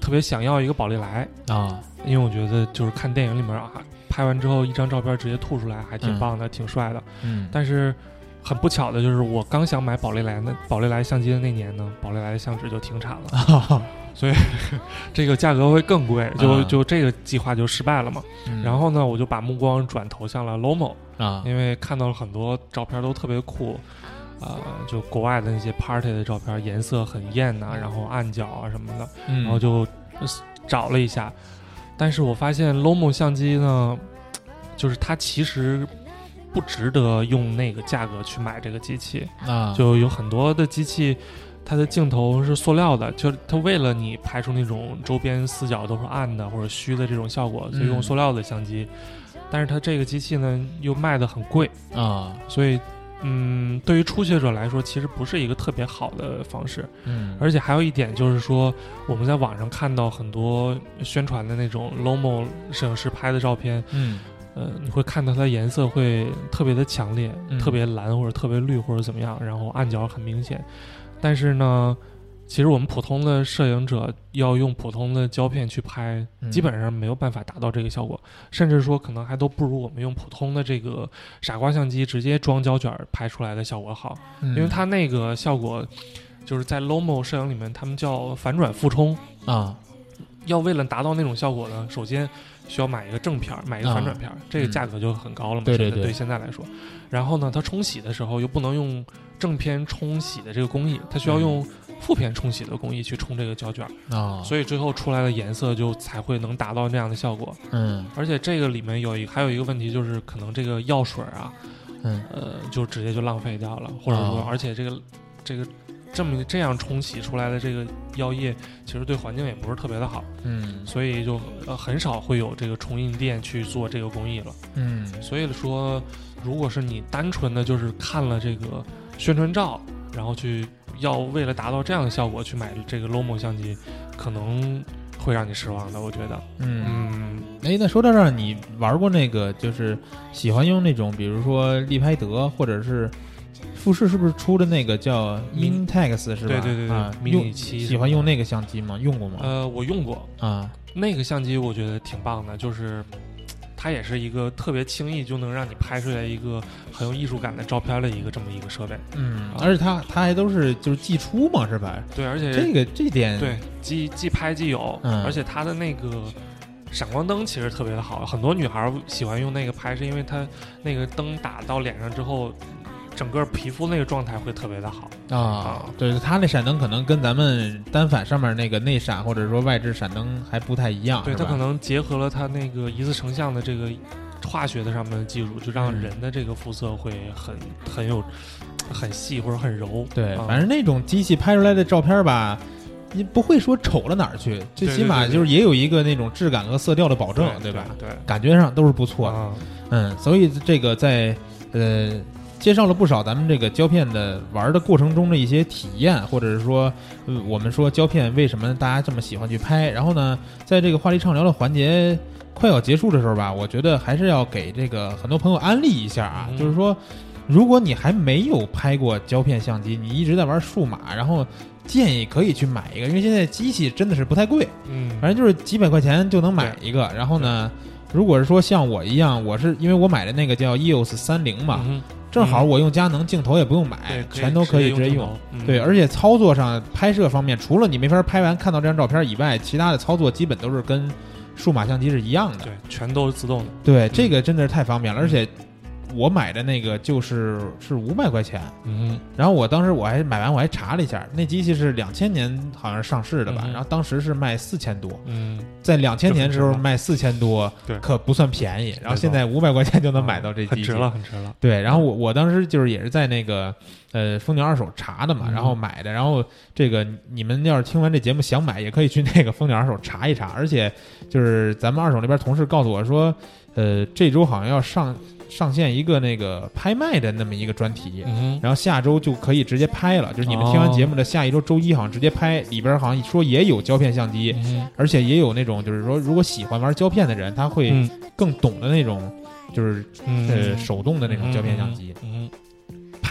特别想要一个宝丽来，啊，因为我觉得就是看电影里面啊，拍完之后一张照片直接吐出来，还挺棒的，挺帅的。嗯，但是很不巧的就是，我刚想买宝丽来那宝丽来相机的那年呢，宝丽来的相纸就停产了。这个价格会更贵，就啊。就这个计划就失败了嘛。嗯。然后呢，我就把目光转投向了 Lomo，啊，因为看到了很多照片都特别酷，呃，就国外的那些 party 的照片，颜色很艳呐、然后暗角啊什么的，然然后就呃找了一下，但是我发现 Lomo 相机呢，就是它其实不值得用那个价格去买这个机器，啊，就有很多的机器，它的镜头是塑料的，就是它为了你拍出那种周边死角都是暗的或者虚的这种效果，所以用嗯塑料的相机。但是它这个机器呢又卖的很贵，啊，所以嗯，对于初学者来说，其实不是一个特别好的方式。嗯，而且还有一点就是说，我们在网上看到很多宣传的那种 Lomo 摄影师拍的照片，嗯呃，你会看到它的颜色会特别的强烈，嗯特别蓝或者特别绿或者怎么样，然后暗角很明显。但是呢，其实我们普通的摄影者要用普通的胶片去拍，嗯。基本上没有办法达到这个效果，甚至说可能还都不如我们用普通的这个傻瓜相机直接装胶卷拍出来的效果好，因因为它那个效果就是在 Lomo 摄影里面，他们叫反转复冲。啊，要为了达到那种效果呢，首先需要买一个正片儿，买一个反转片儿，这个价格就很高了嘛。对对对现在对现在来说，然后呢，它冲洗的时候又不能用正片冲洗的这个工艺，它需要用负片冲洗的工艺去冲这个胶卷儿，啊，所以最后出来的颜色就才会能达到那样的效果。嗯。而且这个里面有一还有一个问题就是，可能这个药水啊，嗯。呃，就直接就浪费掉了，或者说，哦。而且这个这个这么这样冲洗出来的这个药液，其实对环境也不是特别的好。嗯所以就呃很少会有这个冲印店去做这个工艺了。嗯所以说，如果是你单纯的就是看了这个宣传照，然后去要为了达到这样的效果去买这个 Lomo 相机，可能会让你失望的。我觉得，嗯。嗯，哎，那说到这儿，你玩过那个就是喜欢用那种，比如说利拍德或者是富士，是不是出的那个叫 Mintex 是吧？对对对对用喜欢用那个相机吗？用过吗？呃，我用过啊，那个相机，我觉得挺棒的，就是。它也是一个特别轻易就能让你拍出来一个很有艺术感的照片的一个这么一个设备，嗯，而且它它还都是就是寄出嘛，是吧？对，而且这个这点对，即即拍即有，嗯而且它的那个闪光灯其实特别的好，很多女孩儿喜欢用那个拍，是因为它那个灯打到脸上之后，整个皮肤那个状态会特别的好。啊，对，它那闪灯可能跟咱们单反上面那个内闪或者说外置闪灯还不太一样，对，它可能结合了它那个一次成像的这个化学的上面的技术，就让嗯人的这个肤色会很很有很细或者很柔。对，啊反正那种机器拍出来的照片吧，你不会说丑了哪儿去，最起码就是也有一个那种质感和色调的保证，对吧？？对，感觉上都是不错的。啊，嗯，所以这个在呃介绍了不少咱们这个胶片的玩的过程中的一些体验，或者是说，呃，我们说胶片为什么大家这么喜欢去拍。然后呢，在这个话题畅聊的环节快要结束的时候吧，我觉得还是要给这个很多朋友安利一下啊，嗯就是说，如果你还没有拍过胶片相机，你一直在玩数码，然后建议可以去买一个，因为现在机器真的是不太贵。嗯，反正就是几百块钱就能买一个。然后呢，如果是说像我一样，我是因为我买的那个叫 EOS 三零嘛，嗯正好我用佳能镜头也不用买对，，全都可以直接用。对，而且操作上、拍摄方面，除了你没法拍完看到这张照片以外，其他的操作基本都是跟数码相机是一样的。对，全都是自动的。对，这个真的是太方便了，而且我买的那个就是是五百块钱，嗯然后我当时我还买完我还查了一下，那机器是两千年好像是上市的吧，嗯然后当时是卖四千多，嗯，在两千年的时候卖四千多，对可不算便宜。然后现在五百块钱就能买到这机器，很值了，很值了。对，然后我我当时就是也是在那个呃蜂鸟二手查的嘛，嗯然后买的。然后这个你们要是听完这节目想买，也可以去那个蜂鸟二手查一查。而且就是咱们二手那边同事告诉我说，呃，这周好像要上上线一个那个拍卖的那么一个专题，嗯然后下周就可以直接拍了，就是你们听完节目的下一周周一好像直接拍，里边好像说也有胶片相机，嗯而且也有那种就是说如果喜欢玩胶片的人，他会嗯。更懂的那种，就是嗯。呃手动的那种胶片相机。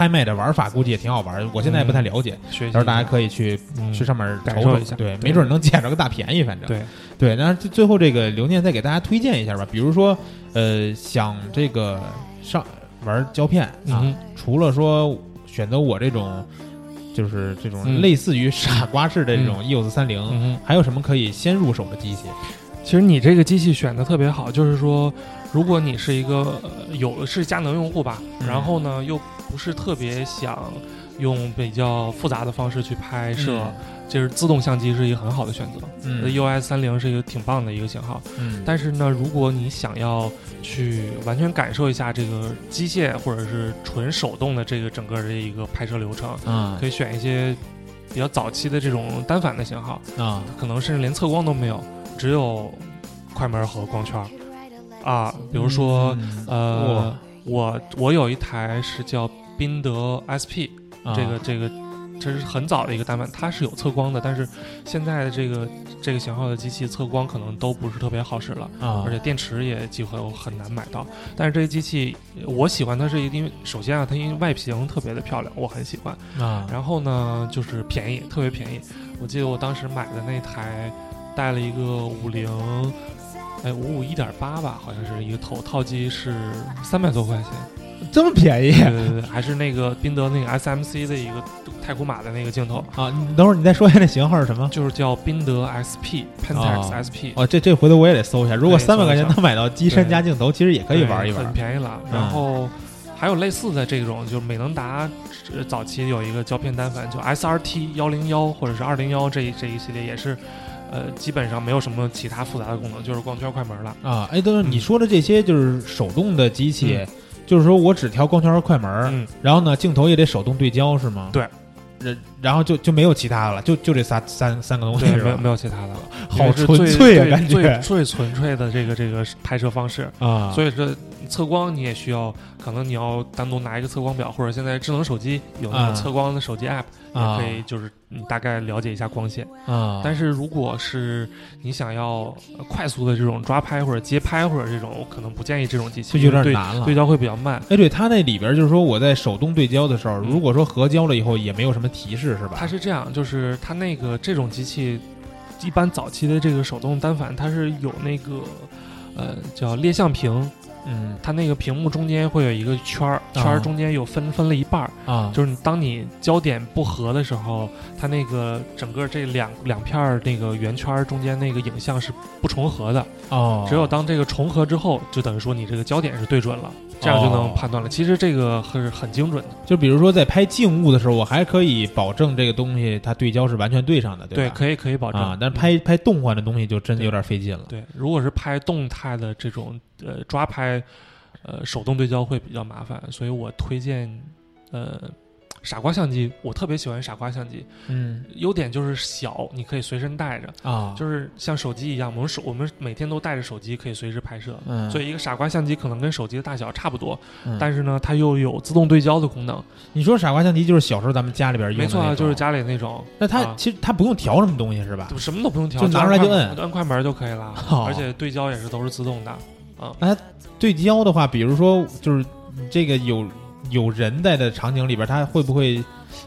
拍卖的玩法估计也挺好玩的，我现在也不太了解，学习到时候大家可以去嗯去上面瞅瞅感受一下。对，没准能捡着个大便宜，反正。对。对。那最最后这个刘念再给大家推荐一下吧，比如说呃想这个上玩胶片啊，嗯除了说选择我这种就是这种嗯。类似于傻瓜式的这种 EOS 三零、嗯，还有什么可以先入手的机器？其实你这个机器选的特别好，就是说，如果你是一个、呃有是佳能用户吧，嗯。然后呢又不是特别想用比较复杂的方式去拍摄，就是自动相机是一个很好的选择。嗯。EOS 三零是一个挺棒的一个型号，嗯，但是呢，如果你想要去完全感受一下这个机械或者是纯手动的这个整个的一个拍摄流程，嗯。可以选一些比较早期的这种单反的型号，啊可能甚至连测光都没有，只有快门和光圈啊。比如说，嗯。呃，我我有一台是叫宾得 SP，哇这个这个这是很早的一个单反，它是有测光的，但是现在的这个这个型号的机器测光可能都不是特别好使了。啊，而且电池也几乎很难买到，但是这个机器我喜欢它是因为首先啊，它因为外形特别的漂亮，我很喜欢。啊，然后呢，就是便宜，特别便宜。我记得我当时买的那台带了一个五零，哎，五五一点八吧，好像是一个头套机是三百多块钱。这么便宜对对对，还是那个宾得那个 SMC 的一个太古马的那个镜头，啊！你等会儿你再说一下那型号是什么？就是叫宾得 SP Pentax SP。哦，这这回头我也得搜一下。如果对三百块钱能买到机身加镜头，其实也可以玩一玩很。便宜了。嗯然后还有类似的这种，就是美能达呃早期有一个胶片单反，就 SRT 幺零幺或者是二零幺这一这一系列也是，呃，基本上没有什么其他复杂的功能，就是光圈快门了。啊，哎，等等，嗯你说的这些就是手动的机器，就是说我只调光圈和快门，嗯，然后呢，镜头也得手动对焦是吗？对。然然后就就没有其他的了，就就这仨三三个东西，是吧？没有没有其他的了，好纯粹啊感觉最最纯粹的这个这个拍摄方式。啊，所以这测光你也需要，可能你要单独拿一个测光表，或者现在智能手机有那啊种测光的手机 app，、啊也可以就是你大概了解一下光线。啊，但是如果是你想要呃快速的这种抓拍或者街拍或者这种，我可能不建议这种机器，就有点对难了对焦会比较慢。哎，对，它那里边就是说我在手动对焦的时候，嗯如果说合焦了以后也没有什么提示是吧？它是这样，就是它那个这种机器，一般早期的这个手动单反，它是有那个呃叫裂像屏，嗯它那个屏幕中间会有一个圈儿，圈啊。儿中间有分分了一半儿，啊，就是你当你焦点不合的时候，它那个整个这两两片儿那个圆圈儿中间那个影像是不重合的，哦，只有当这个重合之后，就等于说你这个焦点是对准了，这样就能哦判断了。其实这个是很精准的，就比如说在拍静物的时候，我还可以保证这个东西它对焦是完全对上的，对，吧？对可以可以保证。啊，但拍拍动画的东西就真的有点费劲了。对，如果是拍动态的这种呃抓拍，呃手动对焦会比较麻烦，所以我推荐呃傻瓜相机，我特别喜欢傻瓜相机，嗯。优点就是小，你可以随身带着，啊，就是像手机一样，我们手我们每天都带着手机可以随时拍摄。嗯，所以一个傻瓜相机可能跟手机的大小差不多，嗯。但是呢，它又有自动对焦的功能。你说傻瓜相机就是小时候咱们家里边用的没错啊，就是家里那种，那它啊。其实它不用调什么东西是吧？就什么都不用调，就拿出来就摁。按快门就可以了，哦。而且对焦也是都是自动的。啊，那对焦的话，比如说就是这个有有人在的场景里边，它会不会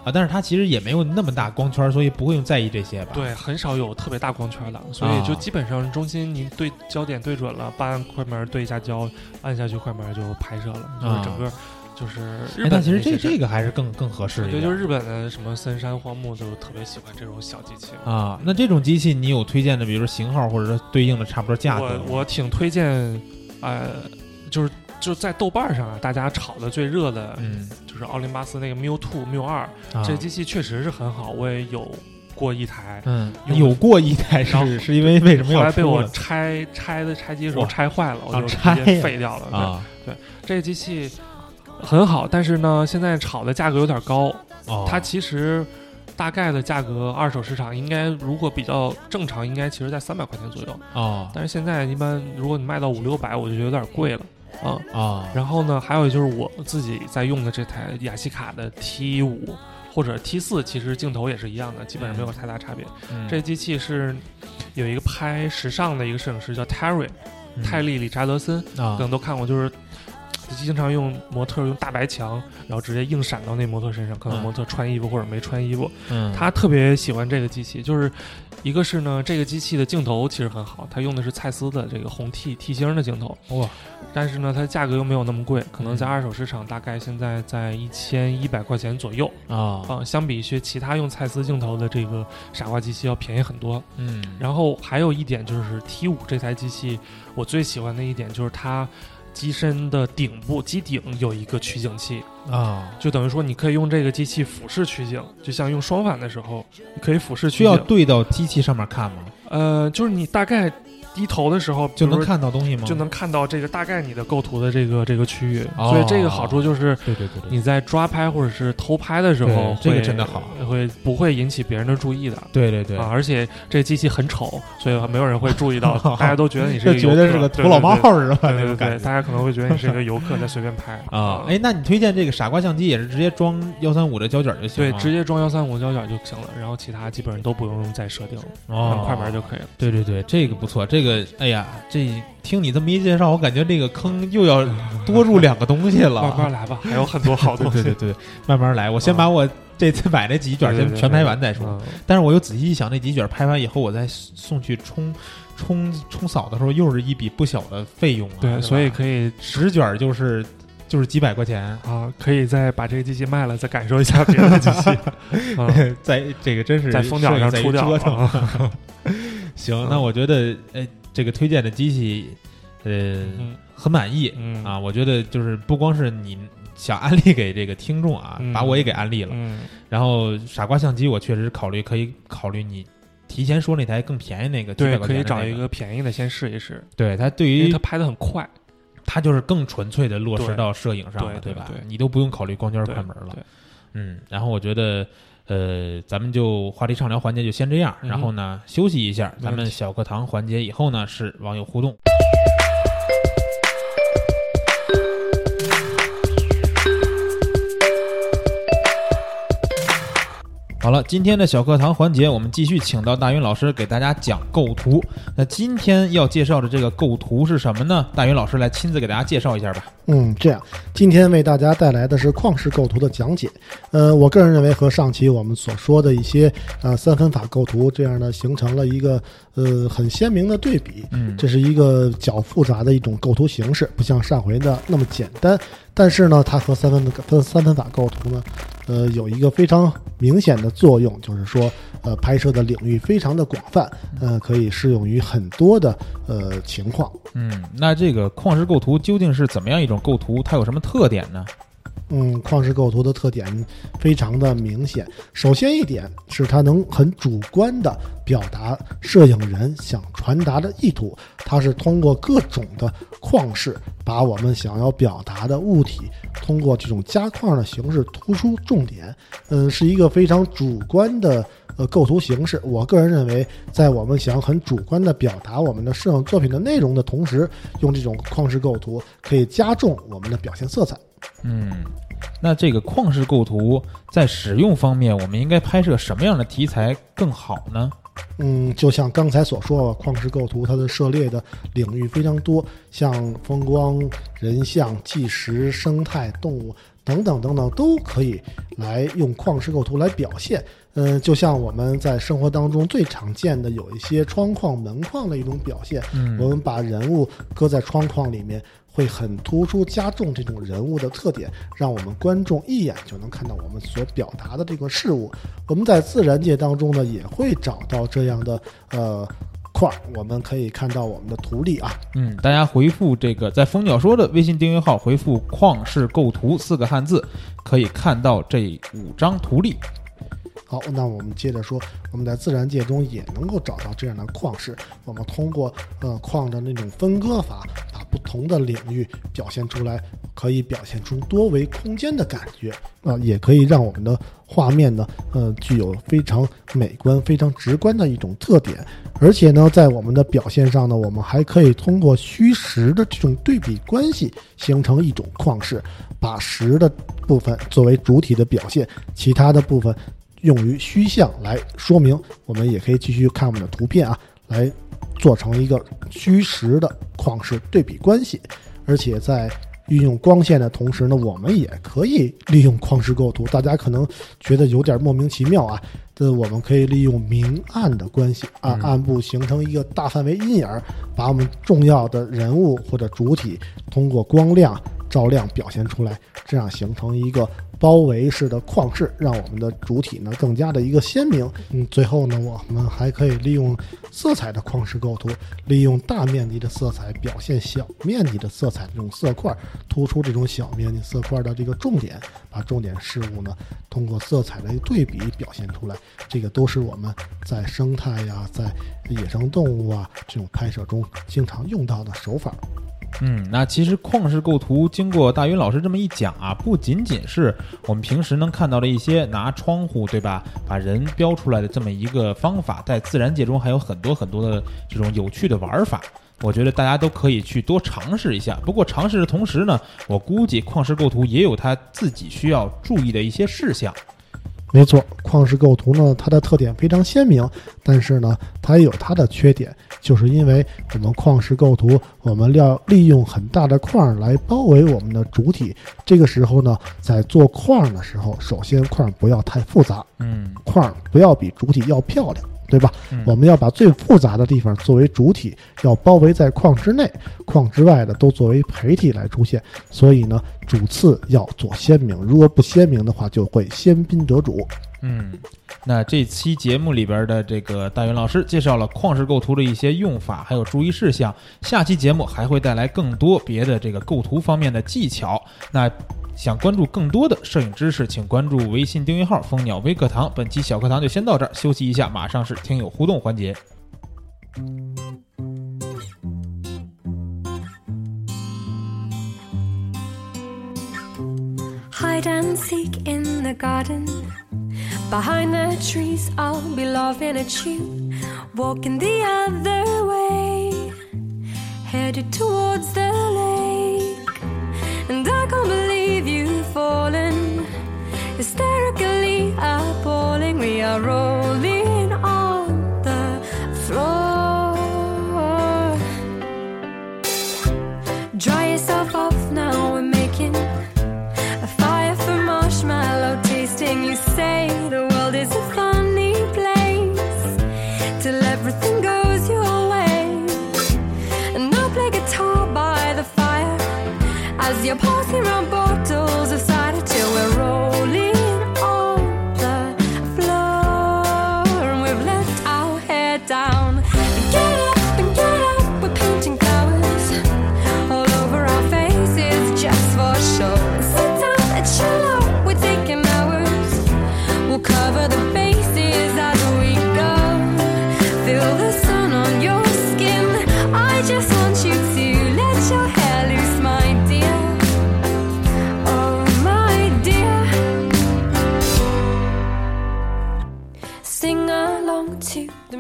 啊？但是它其实也没有那么大光圈，所以不会用在意这些吧？对，很少有特别大光圈的，所啊以就基本上中心您对焦点对准了，把按快门对一下焦，按下去快门就拍摄了，就是整个就是日哎，本那其实这这个还是更更合适一对，就是日本的什么森山荒木就特别喜欢这种小机器。啊，那这种机器你有推荐的，比如说型号或者说对应的差不多价格？我我挺推荐，呃，就是就在豆瓣上啊，大家炒的最热的嗯就是奥林巴斯那个 Miu Two、Miu 二，啊这机器确实是很好，我也有过一台。嗯有过一台是是因为为什么后来被我拆拆的拆机的时候拆坏了，我啊就直拆接废掉了。对，对？这个机器很好，但是呢，现在炒的价格有点高。哦，它其实大概的价格，二手市场应该如果比较正常，应该其实在三百块钱左右。哦但是现在一般如果你卖到五六百，我就觉得有点贵了。啊。啊，然后呢，还有就是我自己在用的这台雅西卡的 T 五或者 T 四，其实镜头也是一样的，基本上没有太大差别。嗯这机器是有一个拍时尚的一个摄影师叫 Terry 嗯泰利理查德森，啊可能都看过，就是经常用模特用大白墙，然后直接硬闪到那模特身上，可能嗯模特穿衣服或者没穿衣服。嗯他特别喜欢这个机器，就是一个是呢，这个机器的镜头其实很好，它用的是蔡司的这个红 T T 星的镜头，哇，但是呢，它价格又没有那么贵，可能在嗯。二手市场大概现在在一千一百块钱左右啊。啊、相比一些其他用蔡司镜头的这个傻瓜机器要便宜很多。嗯。然后还有一点就是 T 五这台机器，我最喜欢的一点就是它机身的顶部机顶有一个取景器，啊，就等于说你可以用这个机器俯视取景，就像用双反的时候，你可以俯视取需要。对到机器上面看吗？呃，就是你大概低头的时候就能看到东西吗？就能看到这个大概你的构图的这个这个区域，哦所以这个好处就是对对对对，你在抓拍或者是偷拍的时候，这个会真的好，会不会引起别人的注意的？对对对啊，而且这机器很丑，所以没有人会注意到，大家都觉得你是就一个游客觉得是个土老帽对是吧？对对对对，那种感觉大家可能会觉得你是一个游客在随便拍啊。哎，那你推荐这个傻瓜相机也是直接装幺三五的胶卷就行对，直接装幺三五胶卷就行了，然后其他基本上都不用再设定了，哦按快门就可以了。对对对，这个不错。这个，哎呀，这听你这么一介绍，我感觉这个坑又要多入两个东西了。慢慢来吧，还有很多好东西。对对对，慢慢来。我先把我这次买那几卷先全拍完再说。嗯但是我又仔细一想，那几卷拍完以后，我再送去冲冲冲扫的时候，又是一笔不小的费用啊。对，所以可以十卷就是就是几百块钱。啊，可以再把这个机器卖了，再感受一下别的机器。啊，在这个真是在蜂鸟上出掉在折腾。啊。行，嗯那我觉得，呃，这个推荐的机器，呃，嗯很满意嗯啊。我觉得就是不光是你想安利给这个听众啊，嗯把我也给安利了。嗯然后傻瓜相机，我确实考虑可以考虑你提前说那台更便宜那个，对，块可以。找一个便宜的先试一试，对它对于它拍的很快。它就是更纯粹的落实到摄影上了，对对对？你都不用考虑光圈快门了。嗯，然后我觉得，呃，咱们就话题畅聊环节就先这样，嗯然后呢休息一下，咱们小课堂环节以后呢是网友互动。好了，今天的小课堂环节，我们继续请到大云老师给大家讲构图。那今天要介绍的这个构图是什么呢？大云老师来亲自给大家介绍一下吧。嗯，这样，今天为大家带来的是旷视构图的讲解。呃，我个人认为和上期我们所说的一些呃三分法构图这样呢，形成了一个呃很鲜明的对比。嗯这是一个较复杂的一种构图形式，不像上回的那么简单。但是呢，它和三分分三分法构图呢，呃，有一个非常明显的作用，就是说，呃，拍摄的领域非常的广泛，呃，可以适用于很多的呃情况。嗯，那这个旷视构图究竟是怎么样一种构图？它有什么特点呢？嗯，旷世构图的特点非常的明显。首先一点是它能很主观的表达摄影人想传达的意图，它是通过各种的框式，把我们想要表达的物体通过这种加框的形式突出重点。嗯，是一个非常主观的。呃，构图形式，我个人认为，在我们想很主观的表达我们的摄影作品的内容的同时，用这种框式构图可以加重我们的表现色彩。嗯，那这个旷视构图在使用方面，我们应该拍摄什么样的题材更好呢？嗯，就像刚才所说，旷视构图它的涉猎的领域非常多，像风光、人像、纪实、生态、动物等等等等，都可以来用旷视构图来表现。嗯，就像我们在生活当中最常见的有一些窗框、门框的一种表现，嗯我们把人物搁在窗框里面，会很突出加重这种人物的特点，让我们观众一眼就能看到我们所表达的这个事物。我们在自然界当中呢，也会找到这样的呃块儿，我们可以看到我们的图例啊。嗯，大家回复这个在蜂鸟说的微信订阅号回复“旷视构图”四个汉字，可以看到这五张图例。好，那我们接着说，我们在自然界中也能够找到这样的矿石。我们通过呃矿的那种分割法，把不同的领域表现出来可以表现出多维空间的感觉啊，也可以让我们的画面呢，呃，具有非常美观、非常直观的一种特点。而且呢，在我们的表现上呢，我们还可以通过虚实的这种对比关系，形成一种框式，把实的部分作为主体的表现，其他的部分用于虚像来说明。我们也可以继续看我们的图片啊，来做成一个虚实的框式对比关系。而且在运用光线的同时呢，我们也可以利用框式构图。大家可能觉得有点莫名其妙啊，这我们可以利用明暗的关系啊，嗯暗部形成一个大范围阴影儿，把我们重要的人物或者主体通过光亮照亮表现出来，这样形成一个包围式的框式，让我们的主体呢更加的一个鲜明。嗯，最后呢，我们还可以利用色彩的框式构图，利用大面积的色彩表现小面积的色彩这种色块，突出这种小面积色块的这个重点，把重点事物呢通过色彩的对比表现出来。这个都是我们在生态呀、在野生动物啊这种拍摄中经常用到的手法。嗯，那其实框式构图经过大云老师这么一讲啊，不仅仅是我们平时能看到的一些拿窗户对吧，把人标出来的这么一个方法，在自然界中还有很多很多的这种有趣的玩法。我觉得大家都可以去多尝试一下。不过尝试的同时呢，我估计框式构图也有它自己需要注意的一些事项。没错，旷世构图呢，它的特点非常鲜明，但是呢，它也有它的缺点，就是因为我们旷世构图，我们要利用很大的框来包围我们的主体。这个时候呢，在做框的时候，首先框不要太复杂，嗯，框不要比主体要漂亮，对吧？嗯我们要把最复杂的地方作为主体，要包围在框之内，框之外的都作为陪体来出现。所以呢，主次要做鲜明，如果不鲜明的话，就会先宾得主。嗯，那这期节目里边的这个大云老师介绍了框式构图的一些用法，还有注意事项。下期节目还会带来更多别的这个构图方面的技巧。那想关注更多的摄影知识，请关注微信订阅号“蜂鸟微课堂”。本期小课堂就先到这儿，休息一下，马上是听友互动环节。Hide and seek in the garden. Behind the trees, I'll be laughing at you. Walking the other way, headed towards the lake. And I can't believe you've fallen. Hysterically appalling, we are rolling on the floor. Dry yourself off your party rumble.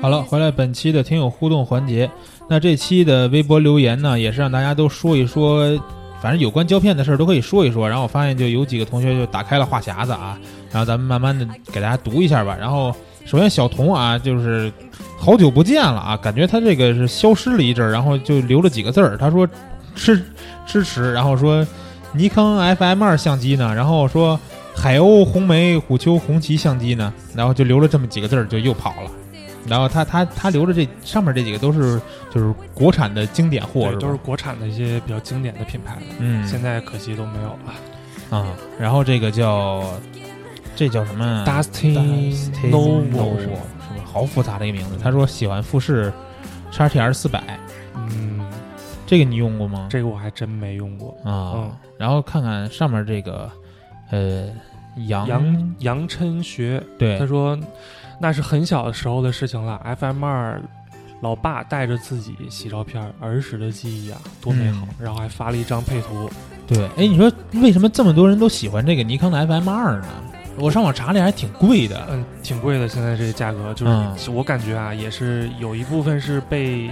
好了，回来本期的听友互动环节。那这期的微博留言呢，也是让大家都说一说，反正有关胶片的事儿都可以说一说。然后我发现就有几个同学就打开了话匣子啊，然后咱们慢慢的给大家读一下吧。然后首先小童啊，就是好久不见了啊，感觉他这个是消失了一阵儿，然后就留了几个字儿，他说支支持，然后说尼康 FM 二相机呢，然后说海鸥、红梅、虎丘、红旗相机呢，然后就留了这么几个字儿，就又跑了。然后他他他留着这上面这几个都是就是国产的经典货，对？都是国产的一些比较经典的品牌了。嗯现在可惜都没有了。啊。然后这个叫这叫什么 Dustin Novo 是吧是吧？好复杂的一个名字。他说喜欢富士 XTR 四百，嗯，这个你用过吗？这个我还真没用过。啊嗯，然后看看上面这个呃杨杨杨琛学，对他说那是很小的时候的事情了。FM 二老爸带着自己洗照片儿，儿时的记忆啊，多美好！然后还发了一张配图，对，哎，你说为什么这么多人都喜欢这个尼康的 FM 二呢？我上网查了，还挺贵的。嗯，挺贵的。现在这个价格，就嗯是我感觉啊，也是有一部分是被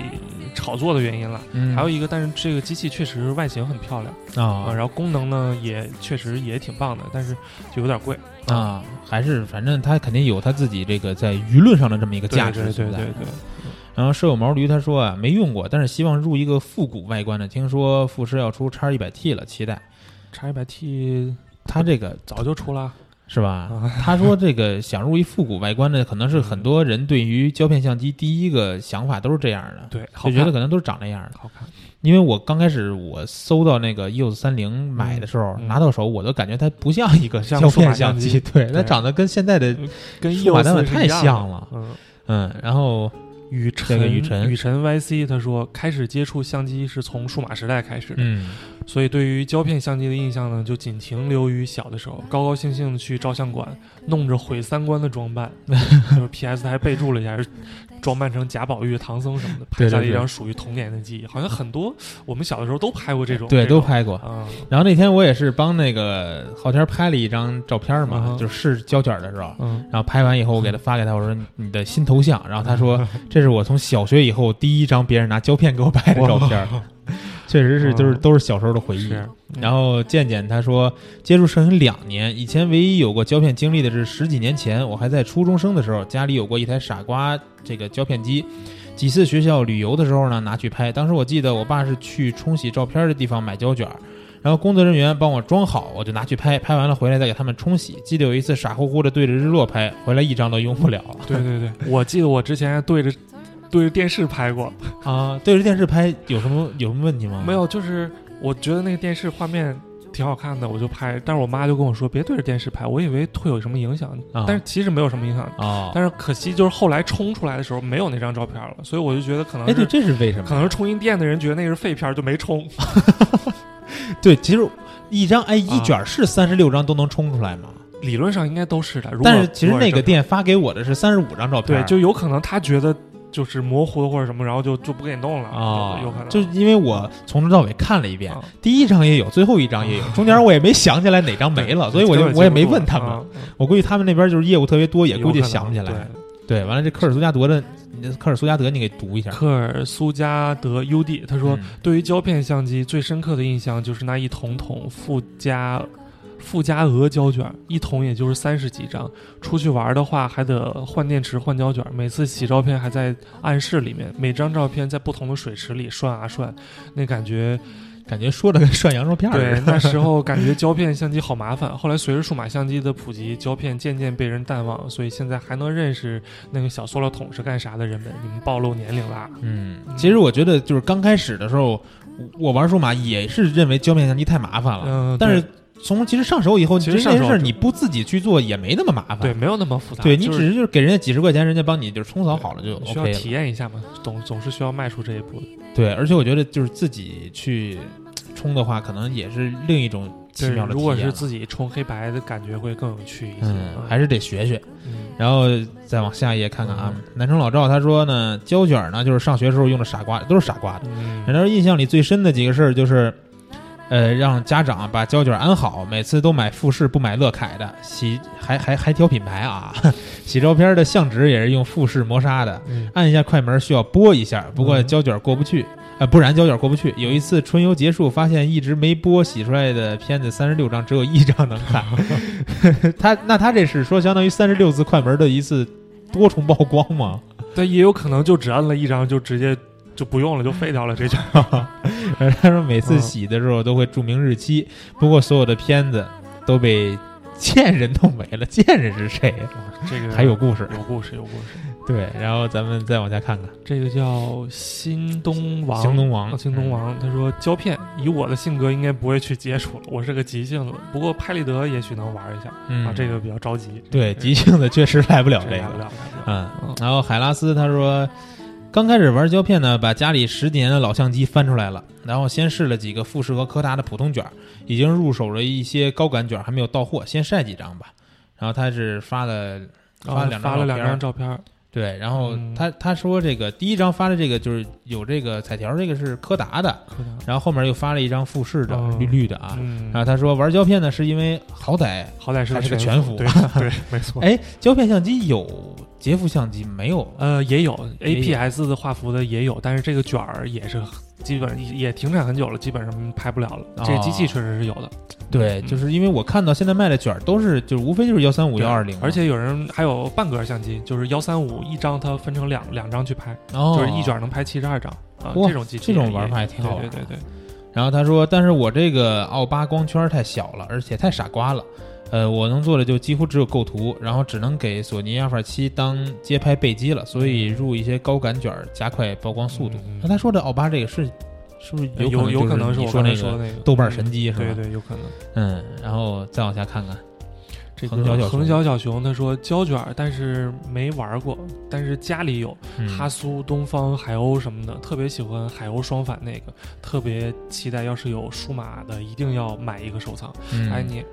炒作的原因了。嗯，还有一个，但是这个机器确实外形很漂亮啊、啊然后功能呢也确实也挺棒的，但是就有点贵啊，还是反正他肯定有他自己这个在舆论上的这么一个价值对对存在。对对，然后舍友毛驴他说啊，没用过，但是希望入一个复古外观的。听说富士要出叉一百 T 了，期待。叉一百 T 他这个早就出了是吧？啊，他说这个想入一复古外观的，可能是很多人对于胶片相机第一个想法都是这样的，对，好就觉得可能都是长那样的。好看，因为我刚开始我搜到那个 EOS 三零买的时候，嗯拿到手我都感觉它不像一个像胶数码相片机，机对，它长得跟现在的跟数码单反太像了嗯。嗯，然后雨这辰个雨晨雨晨 YC 他说，开始接触相机是从数码时代开始的，嗯所以对于胶片相机的印象呢，就仅停留于小的时候，高高兴兴的去照相馆，弄着毁三观的装扮，就是 PS 还备注了一下，是装扮成贾宝玉、唐僧什么的，拍下了一张属于童年的记忆。好像很多我们小的时候都拍过这种，对都拍过。啊，然后那天我也是帮那个昊天拍了一张照片嘛，嗯就是试胶卷的时候。嗯，然后拍完以后，我给他发给他，我说你的新头像。然后他说 这是我从小学以后第一张别人拿胶片给我拍的照片，确实是都是嗯都是小时候的回忆。然后健健他说，接触摄影两年，以前唯一有过胶片经历的是十几年前，我还在初中生的时候，家里有过一台傻瓜这个胶片机，几次学校旅游的时候呢拿去拍。当时我记得我爸是去冲洗照片的地方买胶卷，然后工作人员帮我装好，我就拿去拍，拍完了回来再给他们冲洗。记得有一次傻乎乎的对着日落拍，回来一张都用不了对对对，我记得我之前还对着对着电视拍过，啊。对着电视拍有什么有什么问题吗？没有，就是我觉得那个电视画面挺好看的，我就拍。但是我妈就跟我说别对着电视拍，我以为会有什么影响，啊但是其实没有什么影响。哦，但是可惜就是后来冲出来的时候没有那张照片了，所以我就觉得可能哎，对，这是为什么？可能是冲印店的人觉得那个是废片就没冲。对，其实一张哎一啊卷是三十六张都能冲出来吗？理论上应该都是的，但是其实那个店发给我的是三十五张照片对，就有可能他觉得就是模糊的或者什么，然后就就不给你弄了啊，有可能就是因为我从头到尾看了一遍啊，第一张也有，最后一张也有，中间我也没想起来哪张没了，所以我就我也没问他们我估计他们那边就是业务特别多，也估计想不起来。对对，完了这科尔苏加德的，你科尔苏加德你给读一下。科尔苏加德 UD 他说，嗯对于胶片相机最深刻的印象就是那一桶桶附加附加额胶卷，一桶也就是三十几张。出去玩的话还得换电池、换胶卷，每次洗照片还在暗室里面，每张照片在不同的水池里涮啊涮，那感觉感觉说的跟涮羊肉片儿对似的。那时候感觉 胶片相机好麻烦。后来随着数码相机的普及，胶片渐渐被人淡忘，所以现在还能认识那个小塑料桶是干啥的人们，你们暴露年龄啦。嗯，其实我觉得就是刚开始的时候，我玩数码也是认为胶片相机太麻烦了，嗯，但是对从其实上手以后，其实这件事儿你不自己去做也没那么麻烦。对没有那么复杂，对你就是只是就是给人家几十块钱，人家帮你就是冲扫好了就需要 OK 了。体验一下嘛，总总是需要迈出这一步的。对，而且我觉得就是自己去冲的话，可能也是另一种奇对妙的体验。如果是自己冲黑白的感觉会更有趣一些。嗯，还是得学学。嗯然后再往下一页看看啊，南城老赵他说呢，胶卷呢就是上学时候用的傻瓜，都是傻瓜的。嗯然后印象里最深的几个事儿就是，呃，让家长把胶卷安好，每次都买富士不买乐凯的，洗还还还挑品牌啊，洗照片的相纸也是用富士磨砂的，嗯按一下快门需要拨一下，不过嗯胶卷过不去。呃，不然胶卷过不去。有一次春游结束，发现一直没播洗出来的片子三十六张，只有一张能看。他那他这是说相当于三十六次快门的一次多重曝光吗？但也有可能就只按了一张就直接就不用了，就废掉了这卷。他说每次嗯洗的时候都会注明日期，不过所有的片子都被贱人弄没了。贱人是谁？这个还有故事。有故事，有故事。对，然后咱们再往下看看这个叫新东王，新东王啊，新东王，他说胶片以我的性格应该不会去接触了，我是个急性子，不过拍立得也许能玩一下、嗯啊，这个比较着急。对急性子确实来不了这个。嗯，然后海拉斯他说，刚开始玩胶片呢，把家里十几年的老相机翻出来了，然后先试了几个富士和柯达的普通卷儿，已经入手了一些高感卷儿，还没有到货，先晒几张吧。然后他是发了发了两张啊发了两照片儿张照片儿，对，然后嗯他他说这个第一张发的这个就是有这个彩条，这个是柯达的，然后后面又发了一张富士的哦。绿绿的啊。嗯。然后他说玩胶片呢，是因为好歹好歹是个全全幅对对，没错。哎，胶片相机有截幅相机没有？呃，也有 APS 的画幅的也有，但是这个卷儿也是基本也也停产很久了，基本上拍不了了。这机器哦确实是有的，对，嗯就是因为我看到现在卖的卷儿都是，就是无非就是幺三五、对幺二零，而且有人还有半格相机，就是幺三五一张，它分成两两张去拍，哦，就是一卷能拍七十二张啊。这种机器这种玩法也挺好玩对对对对，然后他说，但是我这个奥巴光圈太小了，而且太傻瓜了。呃，我能做的就几乎只有构图，然后只能给索尼 Alpha 七当街拍备机了，所以入一些高感卷儿加快曝光速度。那他说的奥巴这个是是不是有可能有可能是你说那个豆瓣神机是吧？对对，有可能。嗯，然后再往下看看，这横角小横角小熊，他说胶卷儿，但是没玩过，但是家里有嗯哈苏、东方、海鸥什么的，特别喜欢海鸥双反那个，特别期待，要是有数码的，一定要买一个收藏。嗯哎，你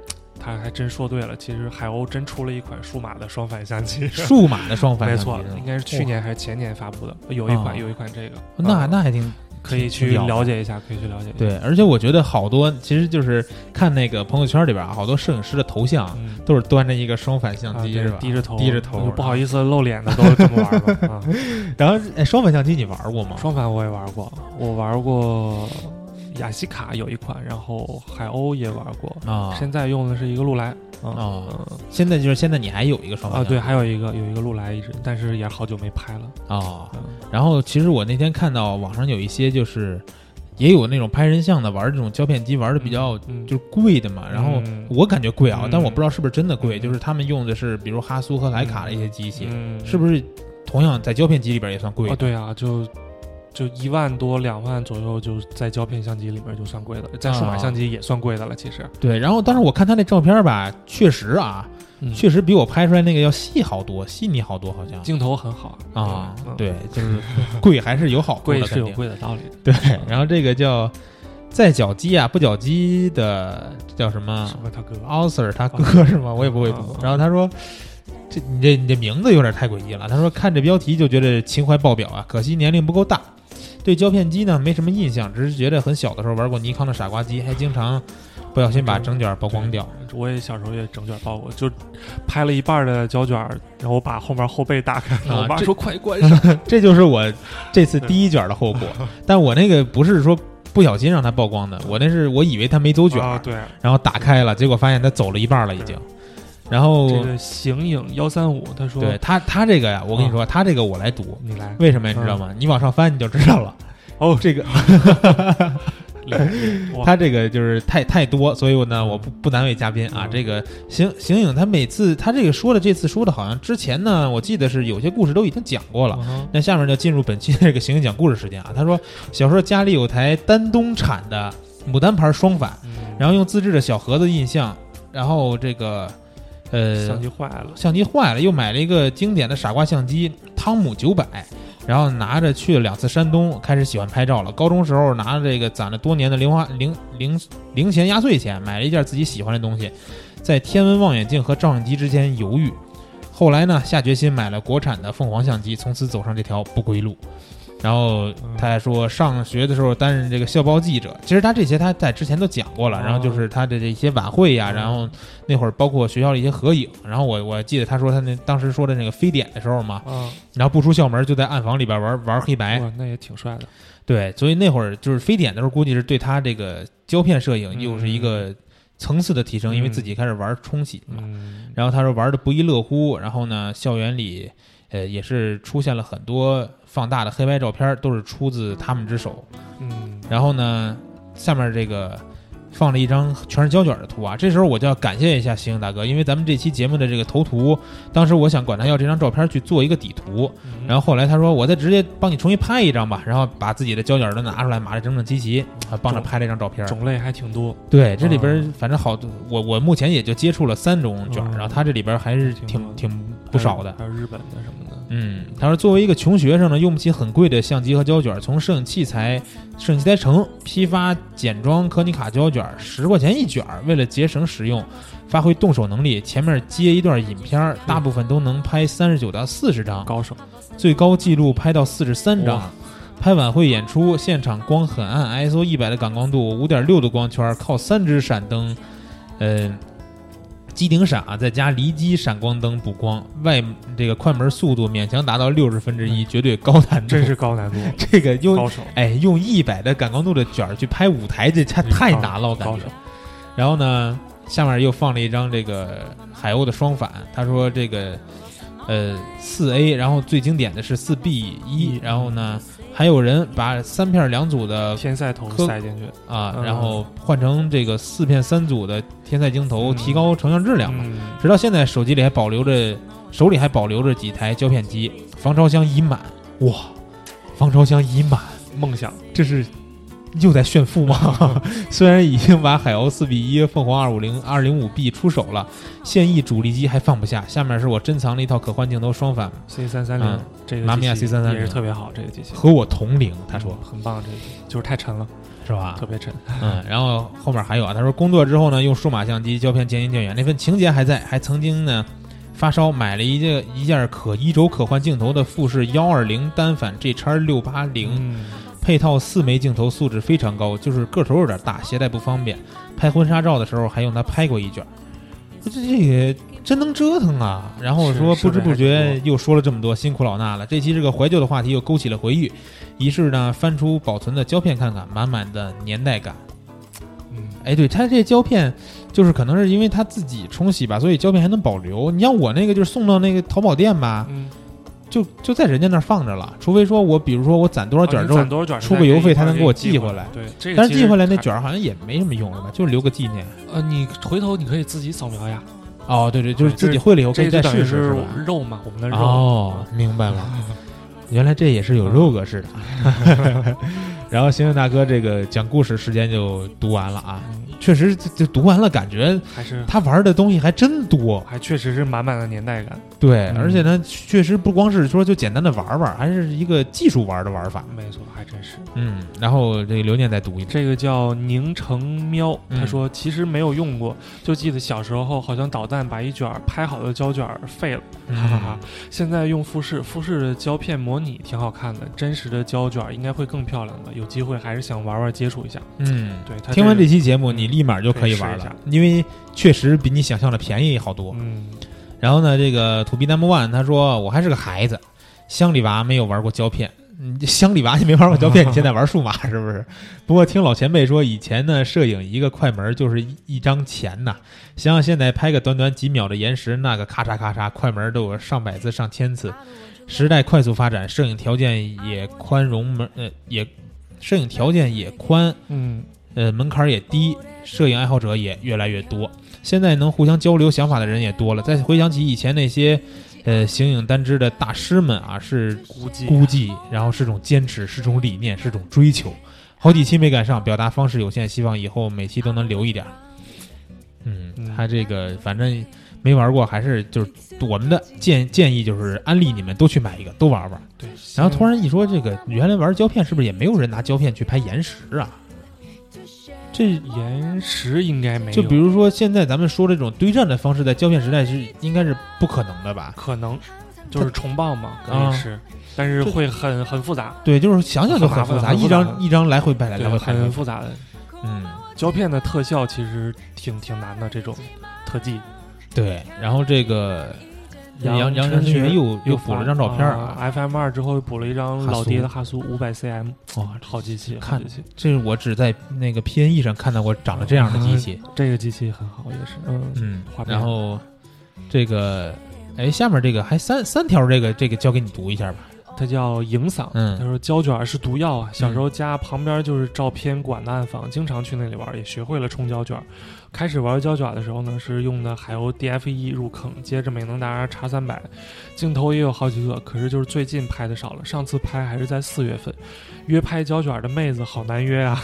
他还真说对了，其实海鸥真出了一款数码的双反相机，数码的双反 没错应该是去年还是前年发布的，有一款、哦有一款这个，那啊那还挺可以去了解一下，可以去了解一下。对，而且我觉得好多其实就是看那个朋友圈里边啊，好多摄影师的头像嗯，都是端着一个双反相机是吧？低着头，低着头不好意思露脸的都是这么玩吧啊。然后，哎，双反相机你玩过吗？双反我也玩过，我玩过雅西卡有一款，然后海鸥也玩过，啊。现在用的是一个禄来。啊。哦嗯。现在就是现在你还有一个双反啊，对，还有一个有一个禄来一直，但是也好久没拍了。哦。嗯。然后其实我那天看到网上有一些就是也有那种拍人像的玩这种胶片机玩的比较嗯就是贵的嘛，然后嗯。我感觉贵啊，嗯。但我不知道是不是真的贵，嗯。就是他们用的是比如哈苏和莱卡的一些机器，嗯，是不是同样在胶片机里边也算贵哦，？对啊，就就一万多两万左右，就在胶片相机里面就算贵的，在数码啊相机也算贵的了。其实，对，然后当时我看他那照片吧，确实啊，嗯确实比我拍出来那个要细好多，细腻好多，好像镜头很好啊嗯，对，就是 贵还是有好处的，贵是有定贵的道理的。对，然后这个叫在脚机啊不脚机的叫什么什么他哥？奥 Sir 他哥是吗？我也不会读啊。然后他说。这你这你这名字有点太诡异了。他说看这标题就觉得情怀爆表啊，可惜年龄不够大。对胶片机呢没什么印象，只是觉得很小的时候玩过尼康的傻瓜机，还经常不小心把整卷曝光掉。我也小时候也整卷爆过，就拍了一半的胶卷，然后我把后面后背打开我妈说快关上。这就是我这次第一卷的后果。但我那个不是说不小心让它曝光的，我那是我以为它没走卷，啊，对，然后打开了，结果发现它走了一半了已经。然后这个形影幺三五，他说，对他他这个呀，我跟你说，他这个我来读，你来，为什么呀？你知道吗？你往上翻你就知道了。哦，这个 哇他这个就是太太多，所以我呢我不不难为嘉宾啊。嗯这个形形影他每次他这个说的这次说的好像之前呢，我记得是有些故事都已经讲过了。嗯那下面就进入本期的这个形影讲故事时间啊。他说小时候家里有台丹东产的牡丹牌双反，嗯然后用自制的小盒子印象，然后这个呃相机坏了，相机坏了，又买了一个经典的傻瓜相机汤姆九百，然后拿着去了两次山东，开始喜欢拍照了。高中时候拿着这个攒了多年的零花零零零钱压岁钱，买了一件自己喜欢的东西，在天文望远镜和照相机之间犹豫。后来呢，下决心买了国产的凤凰相机，从此走上这条不归路。然后他还说，上学的时候担任这个校报记者，其实他这些他在之前都讲过了。哦然后就是他的这些晚会呀，嗯然后那会儿包括学校的一些合影。然后我我记得他说他那当时说的那个非典的时候嘛，啊，然后不出校门就在暗房里边玩玩黑白。哇，那也挺帅的，对，所以那会儿就是非典的时候，估计是对他这个胶片摄影嗯又是一个层次的提升，因为嗯自己开始玩冲洗嘛。嗯，然后他说玩的不亦乐乎，然后呢，校园里呃也是出现了很多放大的黑白照片，都是出自他们之手。嗯，然后呢，下面这个放了一张全是胶卷的图啊。这时候我就要感谢一下星星大哥，因为咱们这期节目的这个头图，当时我想管他要这张照片去做一个底图，嗯然后后来他说我再直接帮你重新拍一张吧，然后把自己的胶卷都拿出来，码的整整齐齐，啊，帮着拍了一张照片。种类还挺多，对，这里边嗯反正好多，我我目前也就接触了三种卷，嗯然后他这里边还是挺挺不少的。还有日本的什么的，嗯，他说作为一个穷学生呢，用不起很贵的相机和胶卷，从摄影器材、摄影器材城批发简装柯尼卡胶卷，十块钱一卷儿。为了节省使用，发挥动手能力，前面接一段影片儿，大部分都能拍三十九到四十张，高手，最高纪录拍到四十三张。拍晚会演出，现场光很暗，ISO 一百的感光度，五点六的光圈，靠三只闪灯，呃，机顶闪啊，再加离机闪光灯补光，外这个快门速度勉强达到六十分之一，绝对高难度。真是高难度，这个用高手，哎用一百的感光度的卷儿去拍舞台，这太太难了，我感觉。然后呢，下面又放了一张这个海鸥的双反，他说这个呃四 A，然后最经典的是四 B 一，然后呢还有人把三片两组的天赛头塞进去，啊，嗯。然后换成这个四片三组的天赛镜头，嗯。提高成像质量嘛。嗯，直到现在，手机里还保留着，手里还保留着几台胶片机，防潮箱已满，哇，防潮箱已满，梦想，这是又在炫富吗？虽然已经把海鸥四比一、凤凰二五零二零五 B 出手了，现役主力机还放不下。下面是我珍藏的一套可换镜头双反，C 三三嗯零这个马米亚 C 三三零也是特别好，这个机器和我同龄。他说很棒，这个就是太沉了，是吧特？别沉，嗯，然后后面还有啊，他说工作之后呢，用数码相机胶片渐行渐远，那份情节还在，还曾经呢发烧买了一件一件可一轴可换镜头的富士幺二零单反 G 叉六八零，嗯，配套四枚镜头，素质非常高，就是个头有点大，携带不方便。拍婚纱照的时候还用它拍过一卷，这这也真能折腾啊！然后说是是的还不知不觉又说了这么多，辛苦老衲了。这期这个怀旧的话题又勾起了回忆，于是呢翻出保存的胶片看看，满满的年代感。嗯，哎，对，它这胶片就是可能是因为它自己冲洗吧，所以胶片还能保留。你像我那个就是送到那个淘宝店吧，嗯，就就在人家那儿放着了，除非说我比如说我攒多少卷之后攒多少卷，出个邮费他他能给我寄寄回来对，这个但是寄回来那卷儿好像也没什么用是吧？就是留个纪念。呃，你回头你可以自己扫描呀，哦，对对，就是自己会了以后可以再试试是吧？肉嘛，我们的肉，哦，明白了，原来这也是有肉格式的。然后星星大哥这个讲故事时间就读完了啊，嗯确实就就读完了，感觉还是他玩的东西还真多。还确实是满满的年代感，对，嗯而且呢，确实不光是说就简单的玩玩，还是一个技术玩的玩法。没错，还真是。嗯，然后这个刘念再读一遍。这个叫宁城喵，嗯他说其实没有用过，就记得小时候好像导弹把一卷儿拍好的胶卷儿废了，哈哈哈。现在用富士，富士的胶片模拟挺好看的，真实的胶卷儿应该会更漂亮的。有机会还是想玩玩接触一下。嗯，对，他听完这期节目，你立马就可以玩了因为确实比你想象的便宜好多。嗯，然后呢，这个土 B number one 他说我还是个孩子，乡里娃没有玩过胶片。嗯，乡里娃你没玩过胶片，你现在玩数码是不是？不过听老前辈说，以前呢，摄影一个快门就是一一张钱呐。想想现在拍个短短几秒的延时，那个咔嚓咔嚓，快门都有上百次、上千次。时代快速发展，摄影条件也宽容门，呃，也摄影条件也宽，嗯，呃，门槛儿也低，摄影爱好者也越来越多。现在能互相交流想法的人也多了。再回想起以前那些，呃，形影单只的大师们啊，是估计估计，然后是种坚持，是种理念，是种追求。好几期没赶上，表达方式有限，希望以后每期都能留一点嗯，他这个反正没玩过，还是就是我们的建建议就是安利你们都去买一个，都玩玩。对。然后突然一说这个，原来玩胶片是不是也没有人拿胶片去拍延时啊？这延时应该没有，就比如说现在咱们说这种堆栈的方式，在胶片时代是应该是不可能的吧？可能就是重磅嘛，可啊以是，但是会很很复杂，对，就是想想就很复杂，一张一张来回摆来，来，回拍来回拍。很复杂的。嗯，胶片的特效其实挺挺难的，这种特技。对。然后这个杨杨晨晨学学又又补了张照片儿啊，f m 二之后又补了一张老爹的哈苏五百 cm，哇，好机器，看好机器，这是我只在那个 PNE 上看到过长了这样的机器。这个机器很好，也是，嗯，嗯然后这个，哎，下面这个还三三条，这个这个交给你读一下吧。他叫影嗓，嗯他说胶卷是毒药啊，小时候家旁边就是照片馆的暗房，经常去那里玩，也学会了冲胶卷。开始玩胶卷的时候呢，是用的海鸥 DFE 入坑，接着美能达 X 三百，镜头也有好几个，可是就是最近拍的少了，上次拍还是在四月份，约拍胶卷的妹子好难约啊，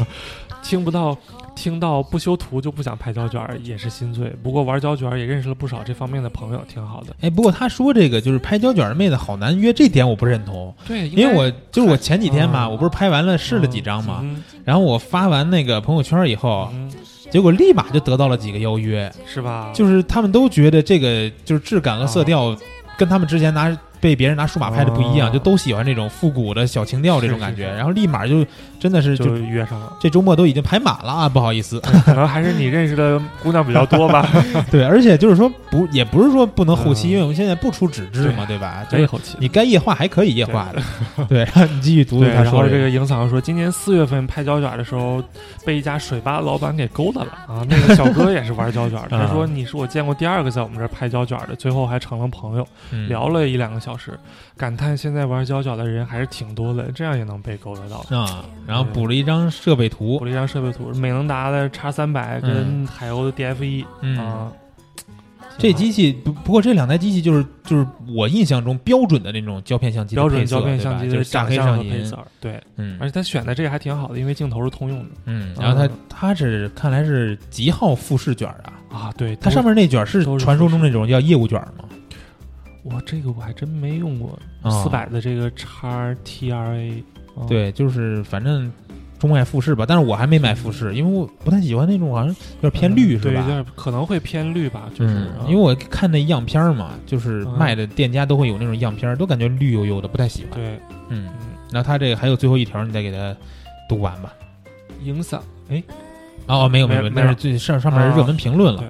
听不到。听到不修图就不想拍胶卷儿，也是心醉。不过玩胶卷儿也认识了不少这方面的朋友，挺好的。哎，不过他说这个就是拍胶卷的妹子好难约，这点我不认同，对，因为我就是我前几天嘛，嗯我不是拍完了试了几张嘛，嗯然后我发完那个朋友圈以后，嗯结果立马就得到了几个邀约，是吧？就是他们都觉得这个就是质感和色调跟他们之前拿被别人拿数码拍的不一样，哦就都喜欢这种复古的小情调这种感觉，是是是然后立马就真的是就就约上了，这周末都已经排满了啊，不好意思。可能还是你认识的姑娘比较多吧。对，而且就是说不也不是说不能后期，嗯因为我们现在不出纸质嘛，对吧？可以后期。你该液化还可以液化的，对。然后你继续读读对，他说然后这个影嗓说，今年四月份拍胶卷的时候，被一家水吧老板给勾搭了啊。那个小哥也是玩胶卷 他说你是我见过第二个在我们这儿拍胶卷的，最后还成了朋友，嗯聊了一两个小时，感叹现在玩胶卷的人还是挺多的，这样也能被勾得到。啊，然后补了一张设备图。补，了一张设备图，美能达的叉三百跟海鸥的 DF 一嗯。啊，这机器不不过这两台机器就是就是我印象中标准的那种胶片相机标准胶片相机的就是大黑长相上银，和配色，对，嗯。而且他选的这个还挺好的，因为镜头是通用的。嗯，然后它嗯它是看来是极号富士卷啊，啊。对，它上面那卷是传说中那种叫业务卷吗？哇，这个我还真没用过啊四百的这个叉 TRA，啊对，就是反正中外富士吧，但是我还没买富士，因为我不太喜欢那种好像有点偏绿是对，有吧？点可能会偏绿吧，就是因为我看那样片儿嘛，就是嗯卖的店家都会有那种样片儿，都感觉绿油油的，不太喜欢。对，嗯，嗯，那他这个还有最后一条，你再给他读完吧。影响哎，哦，没有没有，那是最上上面是热门评论了啊。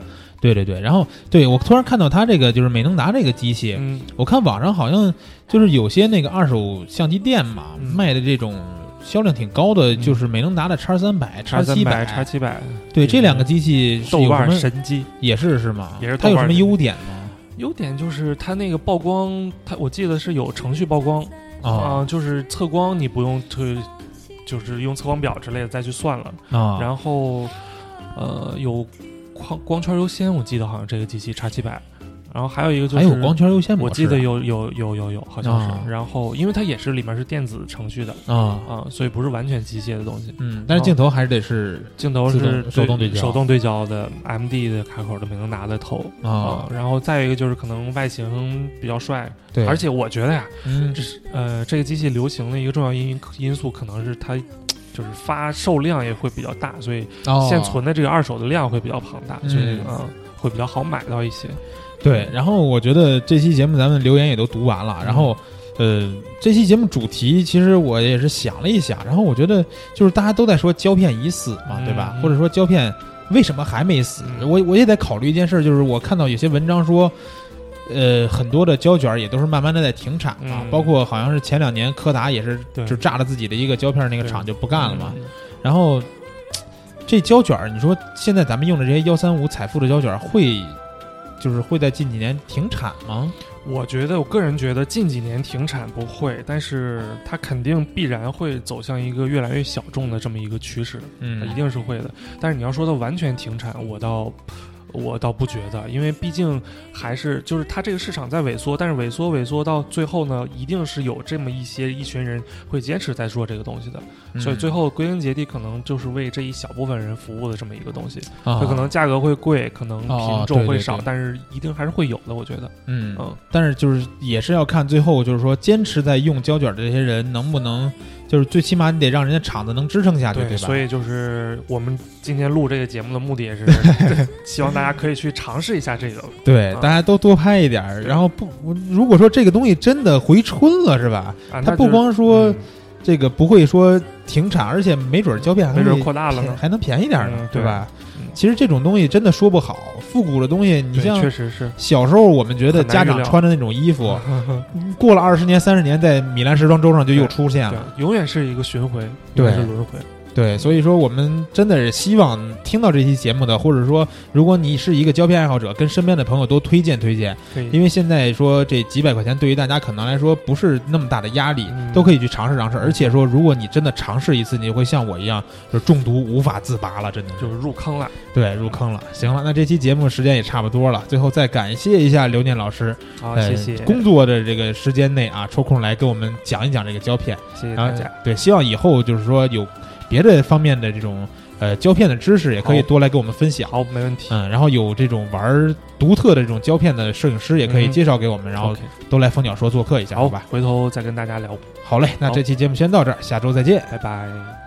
对对对，然后对我突然看到他这个就是美能达这个机器，嗯，我看网上好像就是有些那个二手相机店嘛，嗯卖的这种销量挺高的，嗯就是美能达的叉三百、叉七百、叉，七百，对这两个机器是有什么神机。也是是吗？也是它有什么优点吗？优点就是它那个曝光，它我记得是有程序曝光啊、啊就是测光你不用推，就是用测光表之类的再去算了。啊，然后呃有光光圈优先，我记得好像这个机器叉七百，然后还有一个就是还有光圈优先模式啊，我记得有有有有有，好像是。啊。然后因为它也是里面是电子程序的啊，啊、所以不是完全机械的东西。嗯，但是镜头还是得是镜头自是动手动对焦手动对焦的 MD 的卡口的美能达的头啊，然后再一个就是可能外形比较帅，对，而且我觉得呀，嗯。这是呃这个机器流行的一个重要因因素，可能是它就是发售量也会比较大，所以哦现存的这个二手的量会比较庞大，所以嗯嗯会比较好买到一些。对，然后我觉得这期节目咱们留言也都读完了，然后。呃，这期节目主题其实我也是想了一想，然后我觉得就是大家都在说胶片已死嘛，嗯对吧？嗯或者说胶片为什么还没死？嗯我我也在考虑一件事，就是我看到有些文章说，呃，很多的胶卷也都是慢慢的在停产啊，嗯包括好像是前两年柯达也是对就炸了自己的一个胶片那个厂就不干了嘛。嗯然后这胶卷儿，你说现在咱们用的这些幺三五彩富的胶卷儿会，就是会在近几年停产吗？我觉得，我个人觉得近几年停产不会，但是它肯定必然会走向一个越来越小众的这么一个趋势，嗯一定是会的。但是你要说它完全停产，我倒我倒不觉得，因为毕竟还是就是它这个市场在萎缩，但是萎缩萎缩到最后呢，一定是有这么一些一群人会坚持在做这个东西的，嗯所以最后归根结底可能就是为这一小部分人服务的这么一个东西。啊它可能价格会贵，可能哦品种会少，对对对但是一定还是会有的，我觉得。嗯嗯，但是就是也是要看最后就是说坚持在用胶卷的这些人能不能，就是最起码你得让人家厂子能支撑下去，对吧？所以就是我们今天录这个节目的目的也是 希望大家可以去尝试一下这个。对，啊大家都多拍一点儿，然后不，如果说这个东西真的回春了，是吧？啊，它不光说嗯这个不会说停产，而且没准儿胶片还没准扩大了呢。还能便宜点儿呢嗯，对吧嗯？其实这种东西真的说不好，复古的东西，你像确实是，小时候我们觉得家长穿的那种衣服，过了二十年、三十年，在米兰时装周上就又出现了。，永远是一个巡回，对永远是轮回。对，所以说我们真的是希望听到这期节目的，或者说如果你是一个胶片爱好者，跟身边的朋友都推荐推荐，因为现在说这几百块钱对于大家可能来说不是那么大的压力，嗯都可以去尝试尝试。而且说，如果你真的尝试一次，你会像我一样，就中毒无法自拔了，真的就是入坑了。对入坑了。行了，那这期节目时间也差不多了，最后再感谢一下刘念老师，好，呃谢谢，工作的这个时间内啊，抽空来跟我们讲一讲这个胶片。谢谢大家。对，希望以后就是说有别的方面的这种呃胶片的知识，也可以多来给我们分享。好，没问题。嗯，然后有这种玩儿独特的这种胶片的摄影师，也可以嗯介绍给我们，然后 OK 都来蜂鸟说做客一下，好好吧？回头再跟大家聊，好嘞，那好这期节目先到这儿，下周再见。拜拜。